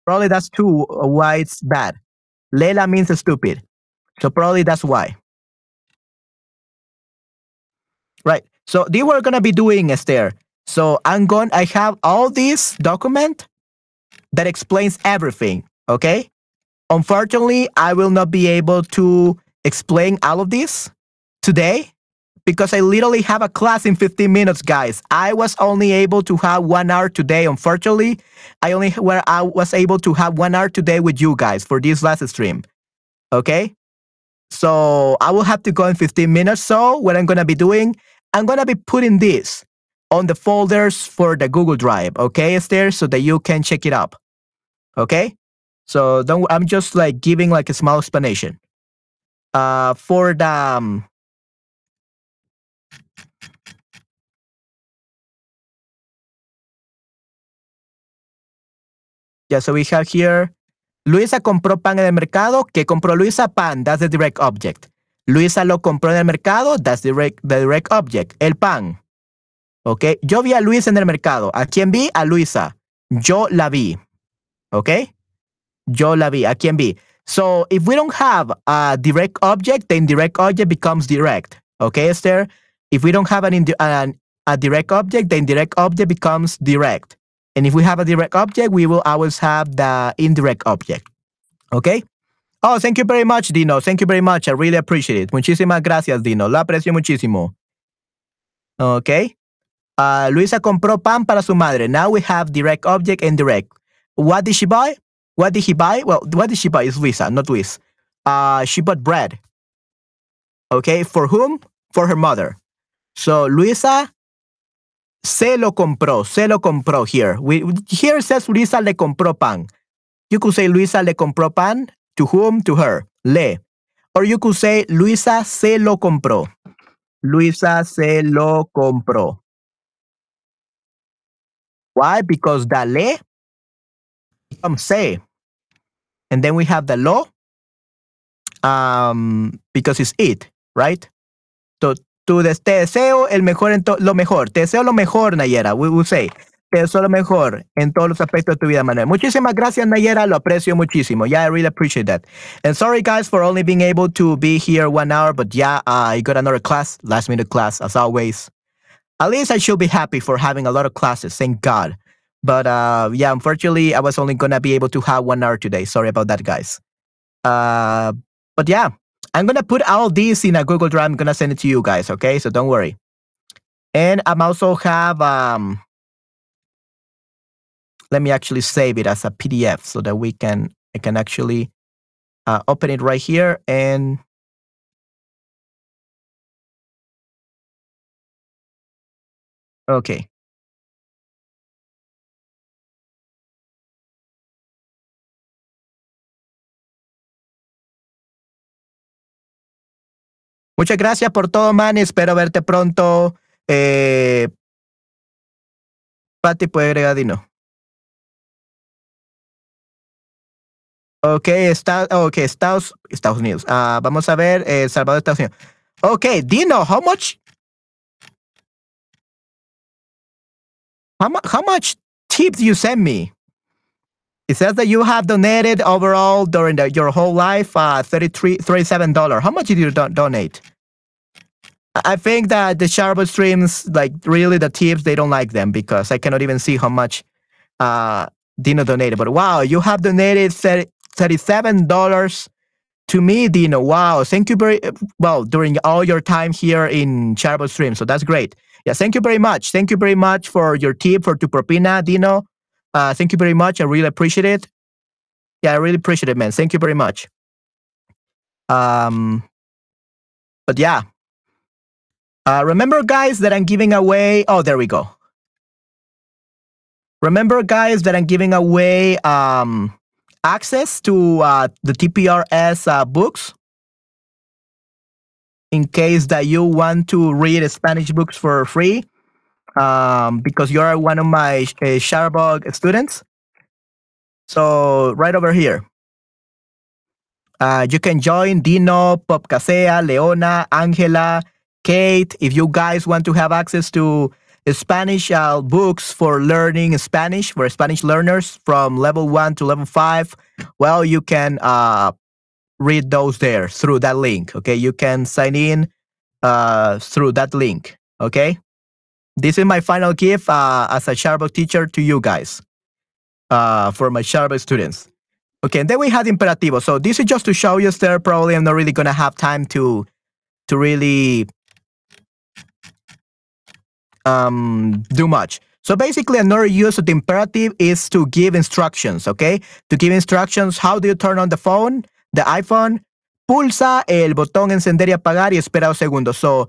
A: Probably that's too why it's bad. Lela means stupid. So probably that's why. Right. So they were gonna be doing Esther. So I'm going I have all this document that explains everything. Okay. Unfortunately, I will not be able to explain all of this today because I literally have a class in 15 minutes, guys. I was only able to have one hour today. Unfortunately, I only where I was able to have one hour today with you guys for this last stream. Okay, so I will have to go in 15 minutes. So what I'm gonna be doing, I'm gonna be putting this on the folders for the Google Drive. Okay, Esther, so that you can check it up. Okay, so don't. I'm just like giving like a small explanation. Uh, for the um, Yeah, so we have here, Luisa compró pan en el mercado. ¿Qué compró Luisa? Pan, that's the direct object. Luisa lo compró en el mercado, that's the direct, the direct object. El pan. ¿Ok? Yo vi a Luisa en el mercado. ¿A quién vi? A Luisa. Yo la vi. ¿Ok? Yo la vi. ¿A quién vi? So if we don't have a direct object, the indirect object becomes direct. Okay, Esther? If we don't have an, a direct object, the indirect object becomes direct. And if we have a direct object, we will always have the indirect object. Okay? Oh, thank you very much, Dino. Thank you very much. I really appreciate it. Muchísimas gracias, Dino. Lo aprecio muchísimo. Okay? Uh, Luisa compró pan para su madre. Now we have direct object and direct. What did she buy? What did he buy? Well, what did she buy is Luisa, not Luis. Uh, she bought bread. Okay, for whom? For her mother. So Luisa se lo compró, se lo compró here. We, here says Luisa le compró pan. You could say Luisa le compró pan. To whom? To her. Le. Or you could say Luisa se lo compró. Luisa se lo compró. Why? Because the le becomes se. And then we have the lo um, because it's it, right? So, tu te deseo el mejor en lo mejor. Te deseo lo mejor, Nayera. We will say. Te deseo lo mejor en todos los aspectos de tu vida, Manuel. Muchísimas gracias, Nayera. Lo aprecio muchísimo. Yeah, I really appreciate that. And sorry, guys, for only being able to be here one hour. But yeah, uh, I got another class, last minute class, as always. At least I should be happy for having a lot of classes. Thank God. But uh, yeah, unfortunately, I was only gonna be able to have one hour today. Sorry about that, guys. Uh, but yeah, I'm gonna put all these in a Google Drive. I'm gonna send it to you guys. Okay, so don't worry. And I'm also have um. Let me actually save it as a PDF so that we can I can actually uh, open it right here and okay. Muchas gracias por todo, man. Espero verte pronto. Eh, Pati puede agregar Dino. Ok, está, okay, Estados, Estados Unidos. Uh, vamos a ver, eh, Salvador, Estados Unidos. Okay, Dino, how much? How, mu how much tips you send me? It says that you have donated overall during the, your whole life uh, $33, $37. How much did you do donate? I think that the Chatterbug streams, like really the tips, they don't like them because I cannot even see how much uh, Dino donated. But wow, you have donated $37 to me, Dino. Wow, thank you very well during all your time here in Chatterbug stream. So that's great. Yeah, thank you very much. Thank you very much for your tip for Tu Propina, Dino. Uh, thank you very much. I really appreciate it. Yeah, I really appreciate it, man. Thank you very much. Um, but yeah. Uh, remember, guys, that I'm giving away. Oh, there we go. Remember, guys, that I'm giving away um, access to uh, the TPRS uh, books in case that you want to read Spanish books for free um, because you're one of my uh, students. So right over here. Uh, you can join Dino, Popcasea, Leona, Angela, Kate. If you guys want to have access to Spanish uh, books for learning Spanish for Spanish learners from level one to level five, well, you can uh, read those there through that link. Okay, you can sign in uh, through that link. Okay. This is my final gift uh, as a Chatterbug teacher to you guys uh, for my Chatterbug students. Okay, and then we had Imperativo. So this is just to show you there. Probably I'm not really gonna have time to to really um, do much. So basically, another use of the imperative is to give instructions, okay? To give instructions, how do you turn on the phone, the iPhone? Pulsa el botón encender y apagar y espera dos segundos. So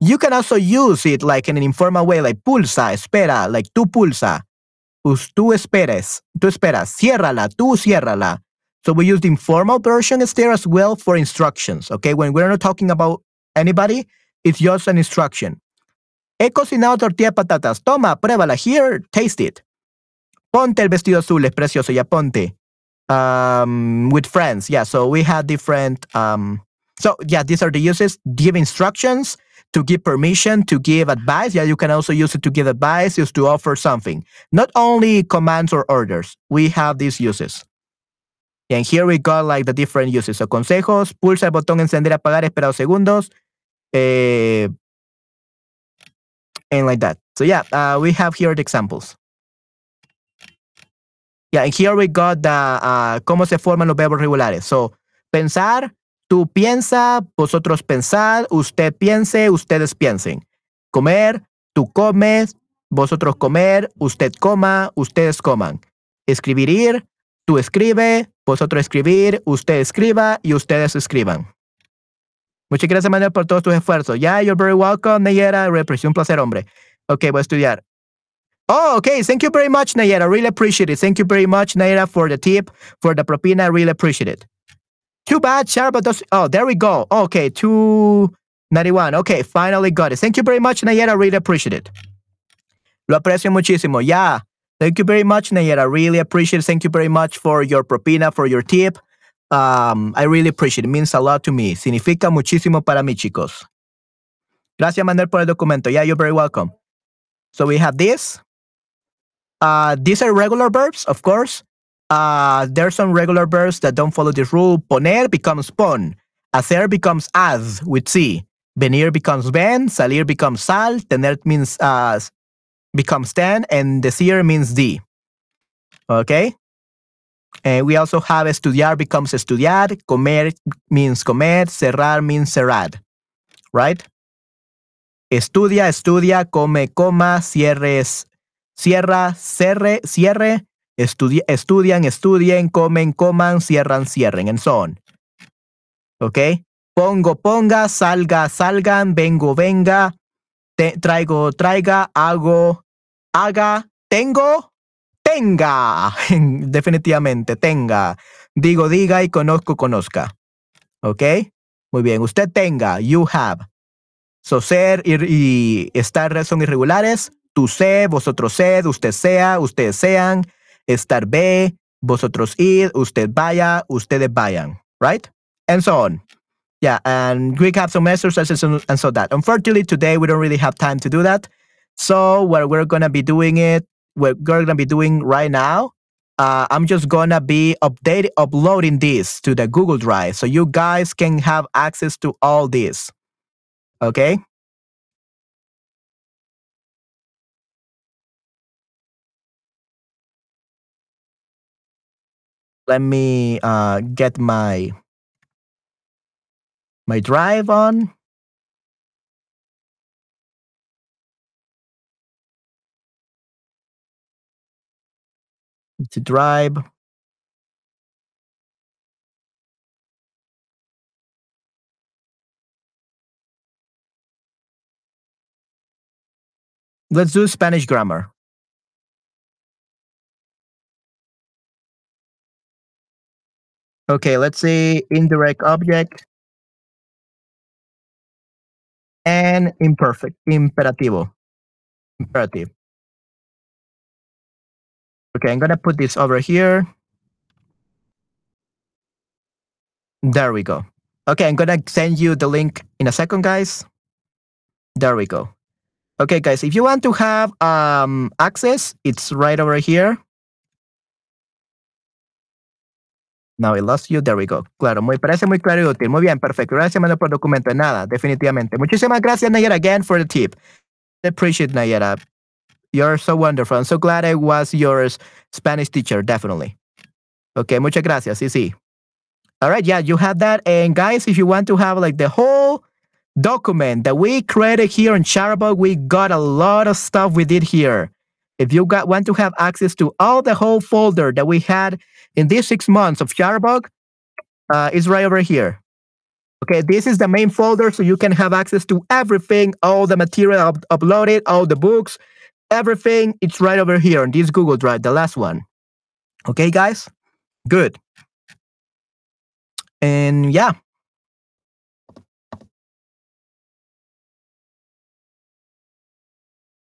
A: you can also use it like in an informal way, like pulsa, espera, like tú pulsa. Pues tú esperes, tú esperas, ciérrala, tú ciérrala. So we use the informal version there as well for instructions, okay? When we're not talking about anybody, it's just an instruction. He cocinado tortilla de patatas. Toma, pruébala. Here, taste it. Ponte el vestido azul, es precioso, ya ponte. Um, with friends, yeah. So we had different. Um, so yeah, these are the uses. Give instructions, to give permission, to give advice. Yeah, you can also use it to give advice, is to offer something. Not only commands or orders. We have these uses. And here we got like the different uses. So consejos, pulsa el botón encender, apagar, espera dos segundos. Eh, and like that. So yeah, uh, we have here the examples. Yeah, and here we got the uh, cómo se forman los verbos regulares. So, pensar, tú piensa, vosotros pensad, usted piense, ustedes piensen. Comer, tú comes, vosotros comer, usted coma, ustedes coman. Escribir, tú escribe, vosotros escribir, usted escriba y ustedes escriban. Muchas gracias, Manuel, por todos tus esfuerzos. Yeah, you're very welcome, Nayera. Un placer, hombre. Ok, voy a estudiar. Oh, okay. Thank you very much, Nayera. Really appreciate it. Thank you very much, Nayera, for the tip, for the propina. I Really appreciate it. Too bad, Sharp does. Oh, there we go. Okay, 291. Okay, finally got it. Thank you very much, Nayera. Really appreciate it. Lo aprecio muchísimo. Yeah. Thank you very much, Nayera. Really appreciate it. Thank you very much for your propina, for your tip. Um, I really appreciate it. it. means a lot to me. Significa muchísimo para mí, chicos. Gracias, Manuel, por el documento. Yeah, you're very welcome. So we have this. Uh, these are regular verbs, of course. Uh, there are some regular verbs that don't follow this rule. Poner becomes pon. Hacer becomes haz with C. Venir becomes ven. Salir becomes sal. Tener means uh, becomes ten. And decir means di. Okay? And we also have estudiar becomes estudiar. Comer means comer. Cerrar means cerrar. Right? Estudia, estudia. Come, coma. Cierres, cierra, cerre, cierre, estudia, estudian, estudien, comen, coman, cierran, cierren, and so on. ¿Ok? Pongo, ponga, salga, salgan, vengo, venga, traigo, traiga, hago, haga, tengo, tenga. [laughs] Definitivamente, tenga. Digo, diga y conozco, conozca. ¿Ok? Muy bien. Usted tenga, you have. So, ser y, y estar son irregulares tú sé, vosotros sed, usted sea, ustedes sean, estar ve, vosotros id, usted vaya, ustedes vayan, right? And so on. Yeah, and Greek have some exercises and so that. Unfortunately, today we don't really have time to do that. So what we're gonna be doing it, what we're gonna be doing right now. Uh, I'm just gonna be updating, uploading this to the Google Drive, so you guys can have access to all this. Okay. Let me uh, get my my drive on. To drive. Let's do Spanish grammar. Okay, let's say indirect object and imperfect, imperativo, imperative. Okay, I'm gonna put this over here. There we go. Okay, I'm gonna send you the link in a second, guys. There we go. Okay, guys, if you want to have um, access, it's right over here. Now I lost you. There we go. Claro, muy, parece muy claro y útil. Muy bien, perfecto. Gracias, Manuel, por el documento. Nada, definitivamente. Muchísimas gracias, Nayera, again, for the tip. I appreciate Nayera. You're so wonderful. I'm so glad I was your Spanish teacher, definitely. Okay, muchas gracias. Sí, sí. All right, yeah, you have that. And guys, if you want to have like the whole document that we created here in Chatterbug, we got a lot of stuff we did here. If you got want to have access to all the whole folder that we had in these six months of Chatterbug uh, is right over here. Okay, this is the main folder, so you can have access to everything, all the material up- uploaded, all the books, everything. It's right over here on this Google Drive, the last one. Okay, guys? Good. And yeah.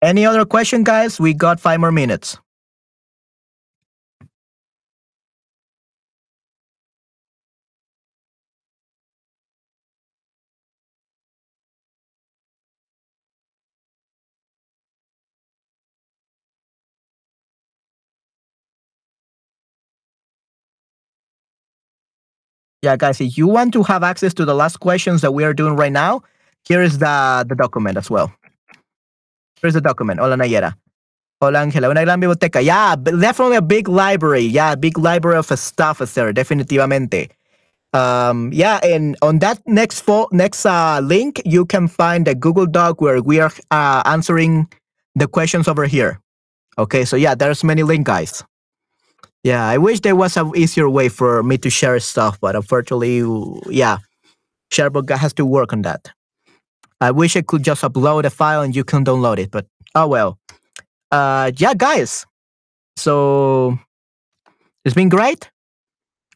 A: Any other question, guys? We got five more minutes. Yeah, guys, if you want to have access to the last questions that we are doing right now, here is the, the document as well. Here's the document. Hola, Nayera. Hola, Angela. Una gran biblioteca. Yeah, definitely a big library. Yeah, big library of stuff is there, definitivamente. Um, yeah, and on that next fo- next uh, link, you can find a Google Doc where we are uh, answering the questions over here. Okay, so yeah, there's many links, guys. Yeah, I wish there was an easier way for me to share stuff, but unfortunately, yeah, Chatterbug has to work on that. I wish I could just upload a file and you can download it, but oh well. uh, yeah, guys. So it's been great.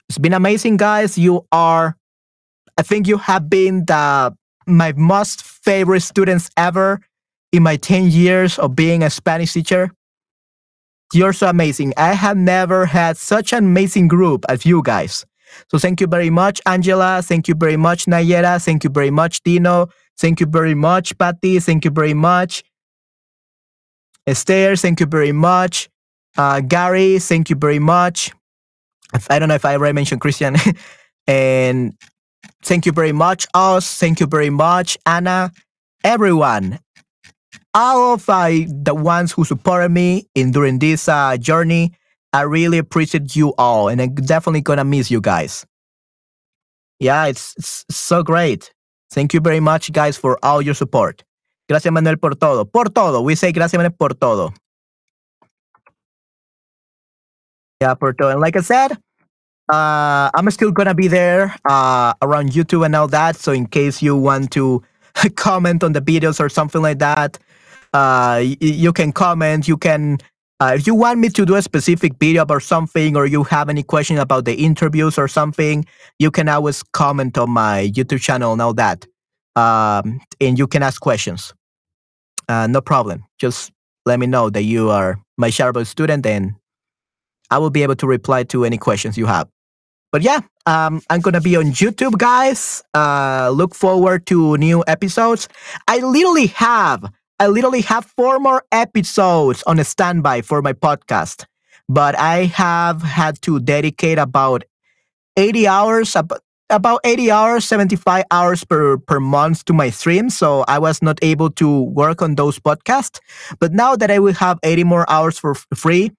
A: It's been amazing, guys. You are, I think you have been the my most favorite students ever in my 10 years of being a Spanish teacher. You're so amazing. I have never had such an amazing group as you guys. So thank you very much, Angela. Thank you very much, Nayera. Thank you very much, Dino. Thank you very much, Patty. Thank you very much, Esther. Thank you very much, uh, Gary. Thank you very much. I don't know if I already mentioned Christian. [laughs] and thank you very much, us. Thank you very much, Anna. Everyone, all of uh, the ones who supported me in during this uh, journey. I really appreciate you all, and I'm definitely gonna miss you guys. Yeah, it's, it's so great. Thank you very much, guys, for all your support. Gracias, Manuel, por todo. Por todo. We say gracias, Manuel, por todo. Yeah, por todo. And like I said, uh, I'm still gonna be there uh, around YouTube and all that. So in case you want to [laughs] comment on the videos or something like that, uh, you can comment. You can, uh, if you want me to do a specific video or something, or you have any question about the interviews or something, you can always comment on my YouTube channel and all that. Um, and you can ask questions. Uh, no problem. Just let me know that you are my Chatterbug student, and I will be able to reply to any questions you have. But yeah, um, I'm gonna be on YouTube, guys. Uh, look forward to new episodes. I literally have I literally have four more episodes on a standby for my podcast, but I have had to dedicate about 80 hours, about 80 hours, 75 hours per, per month to my stream. So I was not able to work on those podcasts. But now that I will have 80 more hours for free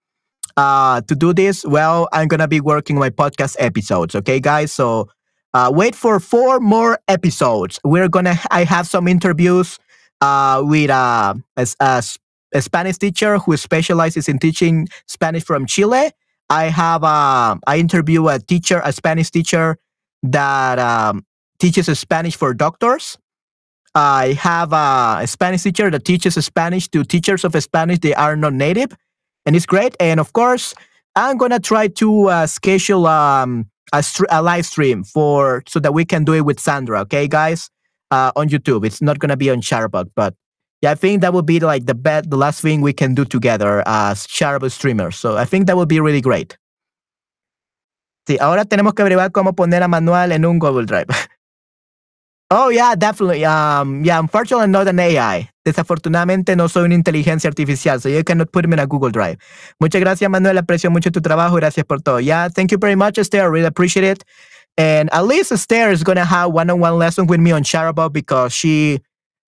A: uh, to do this, well, I'm going to be working my podcast episodes. Okay, guys? So uh, wait for four more episodes. We're going to, I have some interviews uh, with a, a, a, Spanish teacher who specializes in teaching Spanish from Chile. I have uh, I interview a teacher, a Spanish teacher that um, teaches Spanish for doctors. I have a, a Spanish teacher that teaches Spanish to teachers of Spanish they are not native, and it's great. And of course, I'm gonna try to uh, schedule um, a, a live stream for so that we can do it with Sandra. Okay, guys uh, on YouTube. It's not gonna be on Chatterbug, but yeah, I think that would be like the best, the last thing we can do together as Chatterbug streamers. So I think that would be really great. Sí, ahora tenemos que averiguar cómo poner a Manuel en un Google Drive. [laughs] oh, yeah, definitely. Um, yeah, unfortunately, not an AI. Desafortunadamente, no soy una inteligencia artificial, so you cannot put me in a Google Drive. Muchas gracias, Manuel. Aprecio mucho tu trabajo. Gracias por todo. Yeah, thank you very much, Esther. I really appreciate it. And at least Esther is gonna have one-on-one lesson with me on Chatterbug because she,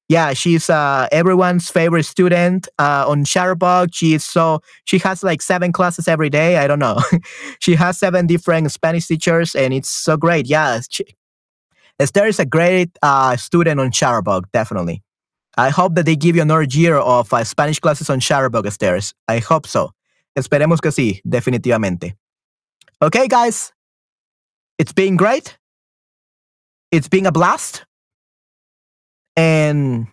A: yeah, she's uh, everyone's favorite student uh, on Chatterbug. She is so she has like seven classes every day. I don't know. [laughs] she has seven different Spanish teachers, and it's so great. Yeah, she, Esther is a great uh, student on Chatterbug, definitely. I hope that they give you another year of uh, Spanish classes on Chatterbug, Esther. I hope so. Esperemos que sí, definitivamente. Okay, guys, it's been great. It's been a blast. And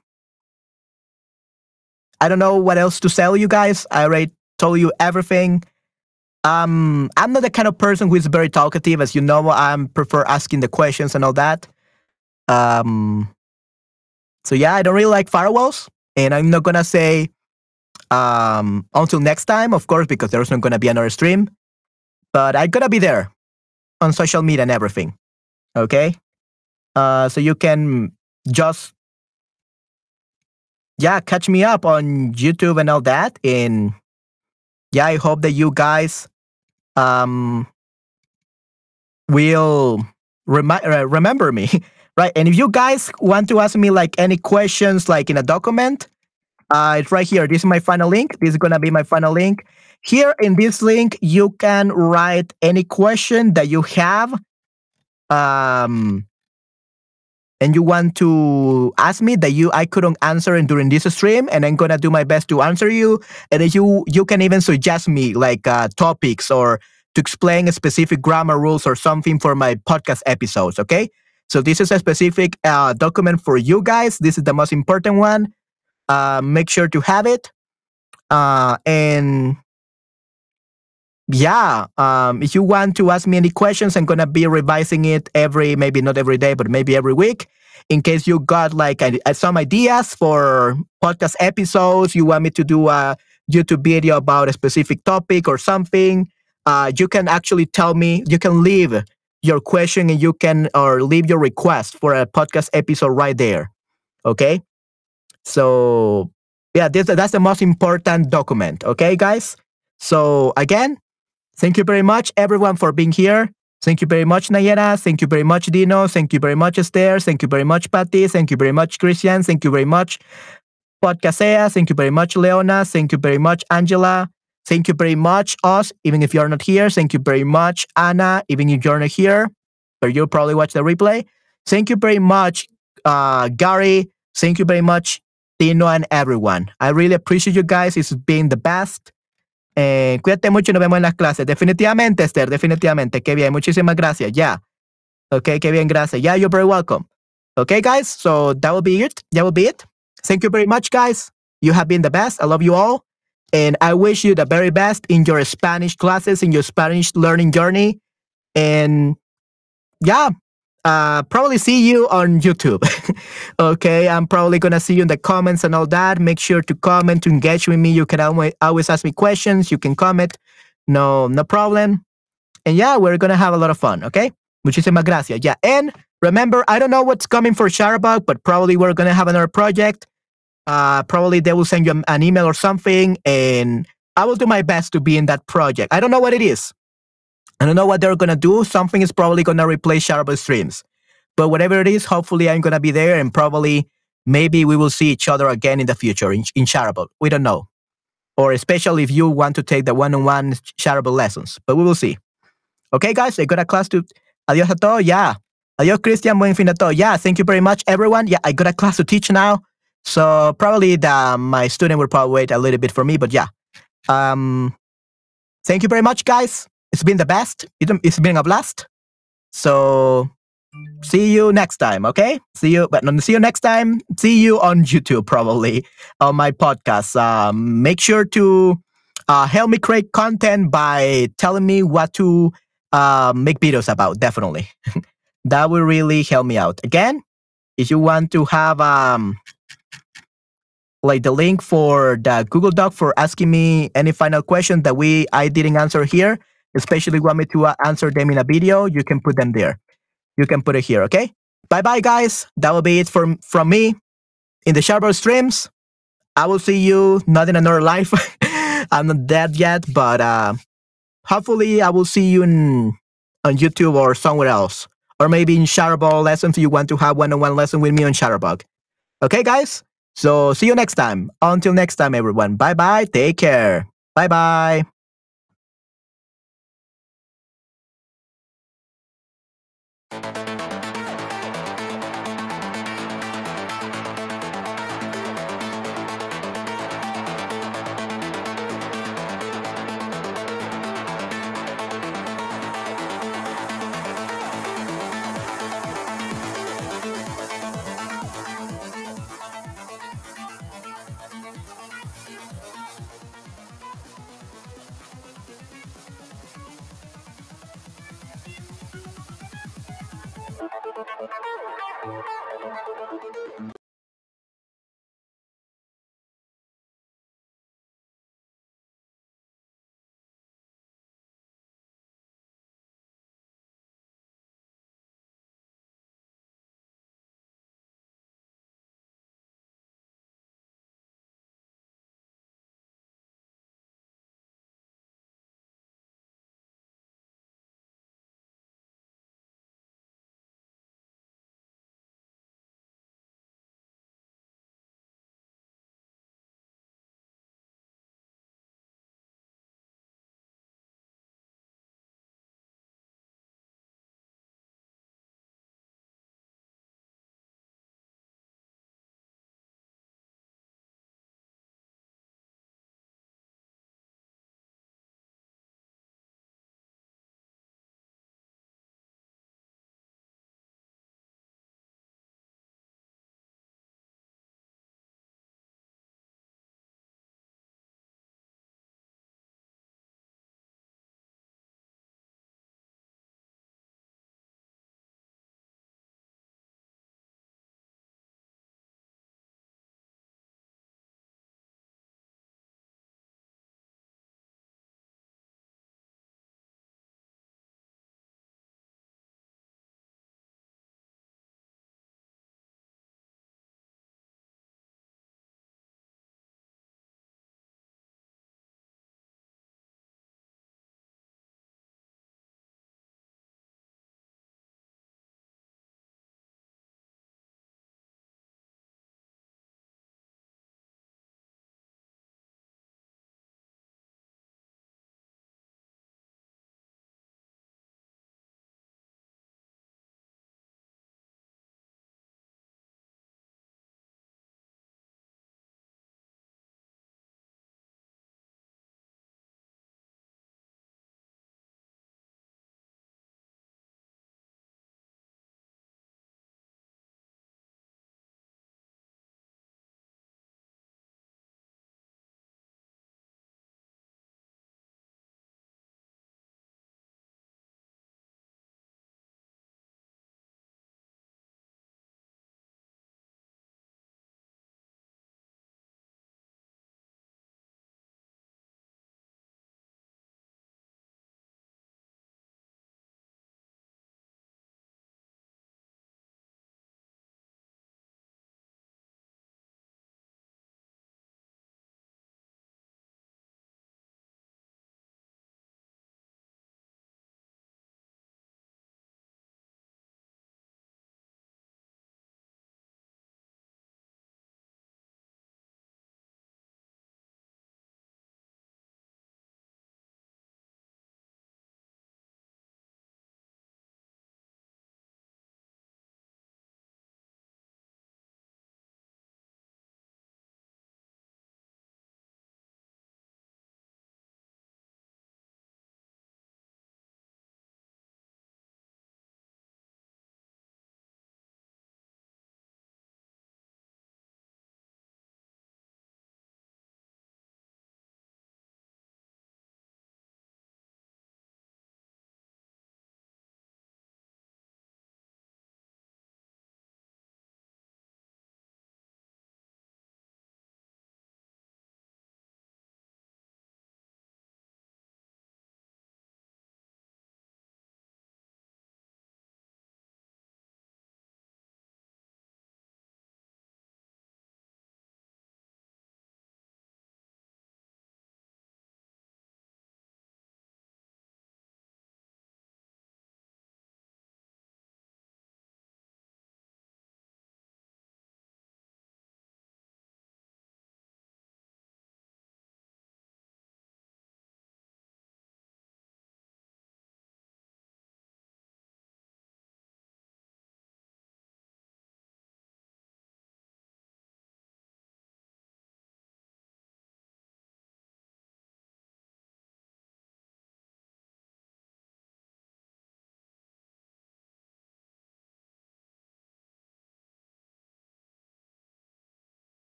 A: I don't know what else to tell you guys. I already told you everything. Um, I'm not the kind of person who is very talkative, as you know. I prefer asking the questions and all that. Um, so yeah, I don't really like firewalls, and I'm not gonna say um until next time, of course, because there's not gonna be another stream. But I'm gonna be there on social media and everything. Okay. Uh, so you can just yeah catch me up on YouTube and all that. And yeah, I hope that you guys um will remi- uh, remember me, [laughs] right? And if you guys want to ask me like any questions, like in a document, uh, it's right here. This is my final link. This is gonna be my final link. Here in this link, you can write any question that you have. Um, and you want to ask me that you I couldn't answer in during this stream, and I'm gonna do my best to answer you. And you you can even suggest me like uh, topics or to explain specific grammar rules or something for my podcast episodes. Okay, so this is a specific uh, document for you guys. This is the most important one. Uh, make sure to have it. Uh, and yeah, um, if you want to ask me any questions, I'm gonna be revising it every, maybe not every day, but maybe every week. In case you got like a, a, some ideas for podcast episodes, you want me to do a YouTube video about a specific topic or something, uh, you can actually tell me. You can leave your question and you can or leave your request for a podcast episode right there. Okay, so yeah, this, that's the most important document. Okay, guys. So again, Thank you very much, everyone, for being here. Thank you very much, Nayera. Thank you very much, Dino. Thank you very much, Esther. Thank you very much, Patty. Thank you very much, Christian. Thank you very much, Podcastea. Thank you very much, Leona. Thank you very much, Angela. Thank you very much, us, even if you're not here. Thank you very much, Anna, even if you're not here, but you'll probably watch the replay. Thank you very much, uh, Gary. Thank you very much, Dino, and everyone. I really appreciate you guys. It's been the best. Eh, cuídate mucho y nos vemos en las clases. Definitivamente, Esther, definitivamente. Qué bien, muchísimas gracias. Ya. Yeah. Okay, qué bien, gracias. Yeah, you're very welcome. Okay, guys, so that will be it. That will be it. Thank you very much, guys. You have been the best. I love you all. And I wish you the very best in your Spanish classes, in your Spanish learning journey. And yeah, uh, probably see you on YouTube. [laughs] okay, I'm probably gonna see you in the comments and all that. Make sure to comment to engage with me. You can always ask me questions. You can comment. No, no problem. And yeah, we're gonna have a lot of fun. Okay, muchísimas gracias. Yeah, and remember, I don't know what's coming for Chatterbug, but probably we're gonna have another project. Uh, probably they will send you an email or something, and I will do my best to be in that project. I don't know what it is. I don't know what they're gonna do. Something is probably gonna replace Chatterbug streams. But whatever it is, hopefully I'm gonna be there and probably maybe we will see each other again in the future in, in Chatterbug. We don't know. Or especially if you want to take the one-on-one Chatterbug lessons. But we will see. Okay, guys, I got a class to adios a todos. Yeah. Adios, Christian. Buen fin de todo. Yeah, thank you very much, everyone. Yeah, I got a class to teach now. So probably the, my student will probably wait a little bit for me, but yeah. Um, thank you very much, guys it's been the best. It's been a blast. So see you next time, okay? See you, but see you next time. See you on YouTube probably on my podcast. Um, make sure to uh, help me create content by telling me what to uh, make videos about. Definitely, [laughs] that will really help me out. Again, if you want to have um, like the link for the Google Doc for asking me any final question that we I didn't answer here, especially want me to uh, answer them in a video, you can put them there. You can put it here, okay? Bye bye, guys. That will be it from, from me in the Chatterbug streams. I will see you not in another life. [laughs] I'm not dead yet, but uh, hopefully I will see you in, on YouTube or somewhere else. Or maybe in Chatterbug lessons you want to have one-on-one lesson with me on Chatterbug. Okay, guys? So see you next time. Until next time, everyone. Bye-bye. Take care. Bye-bye.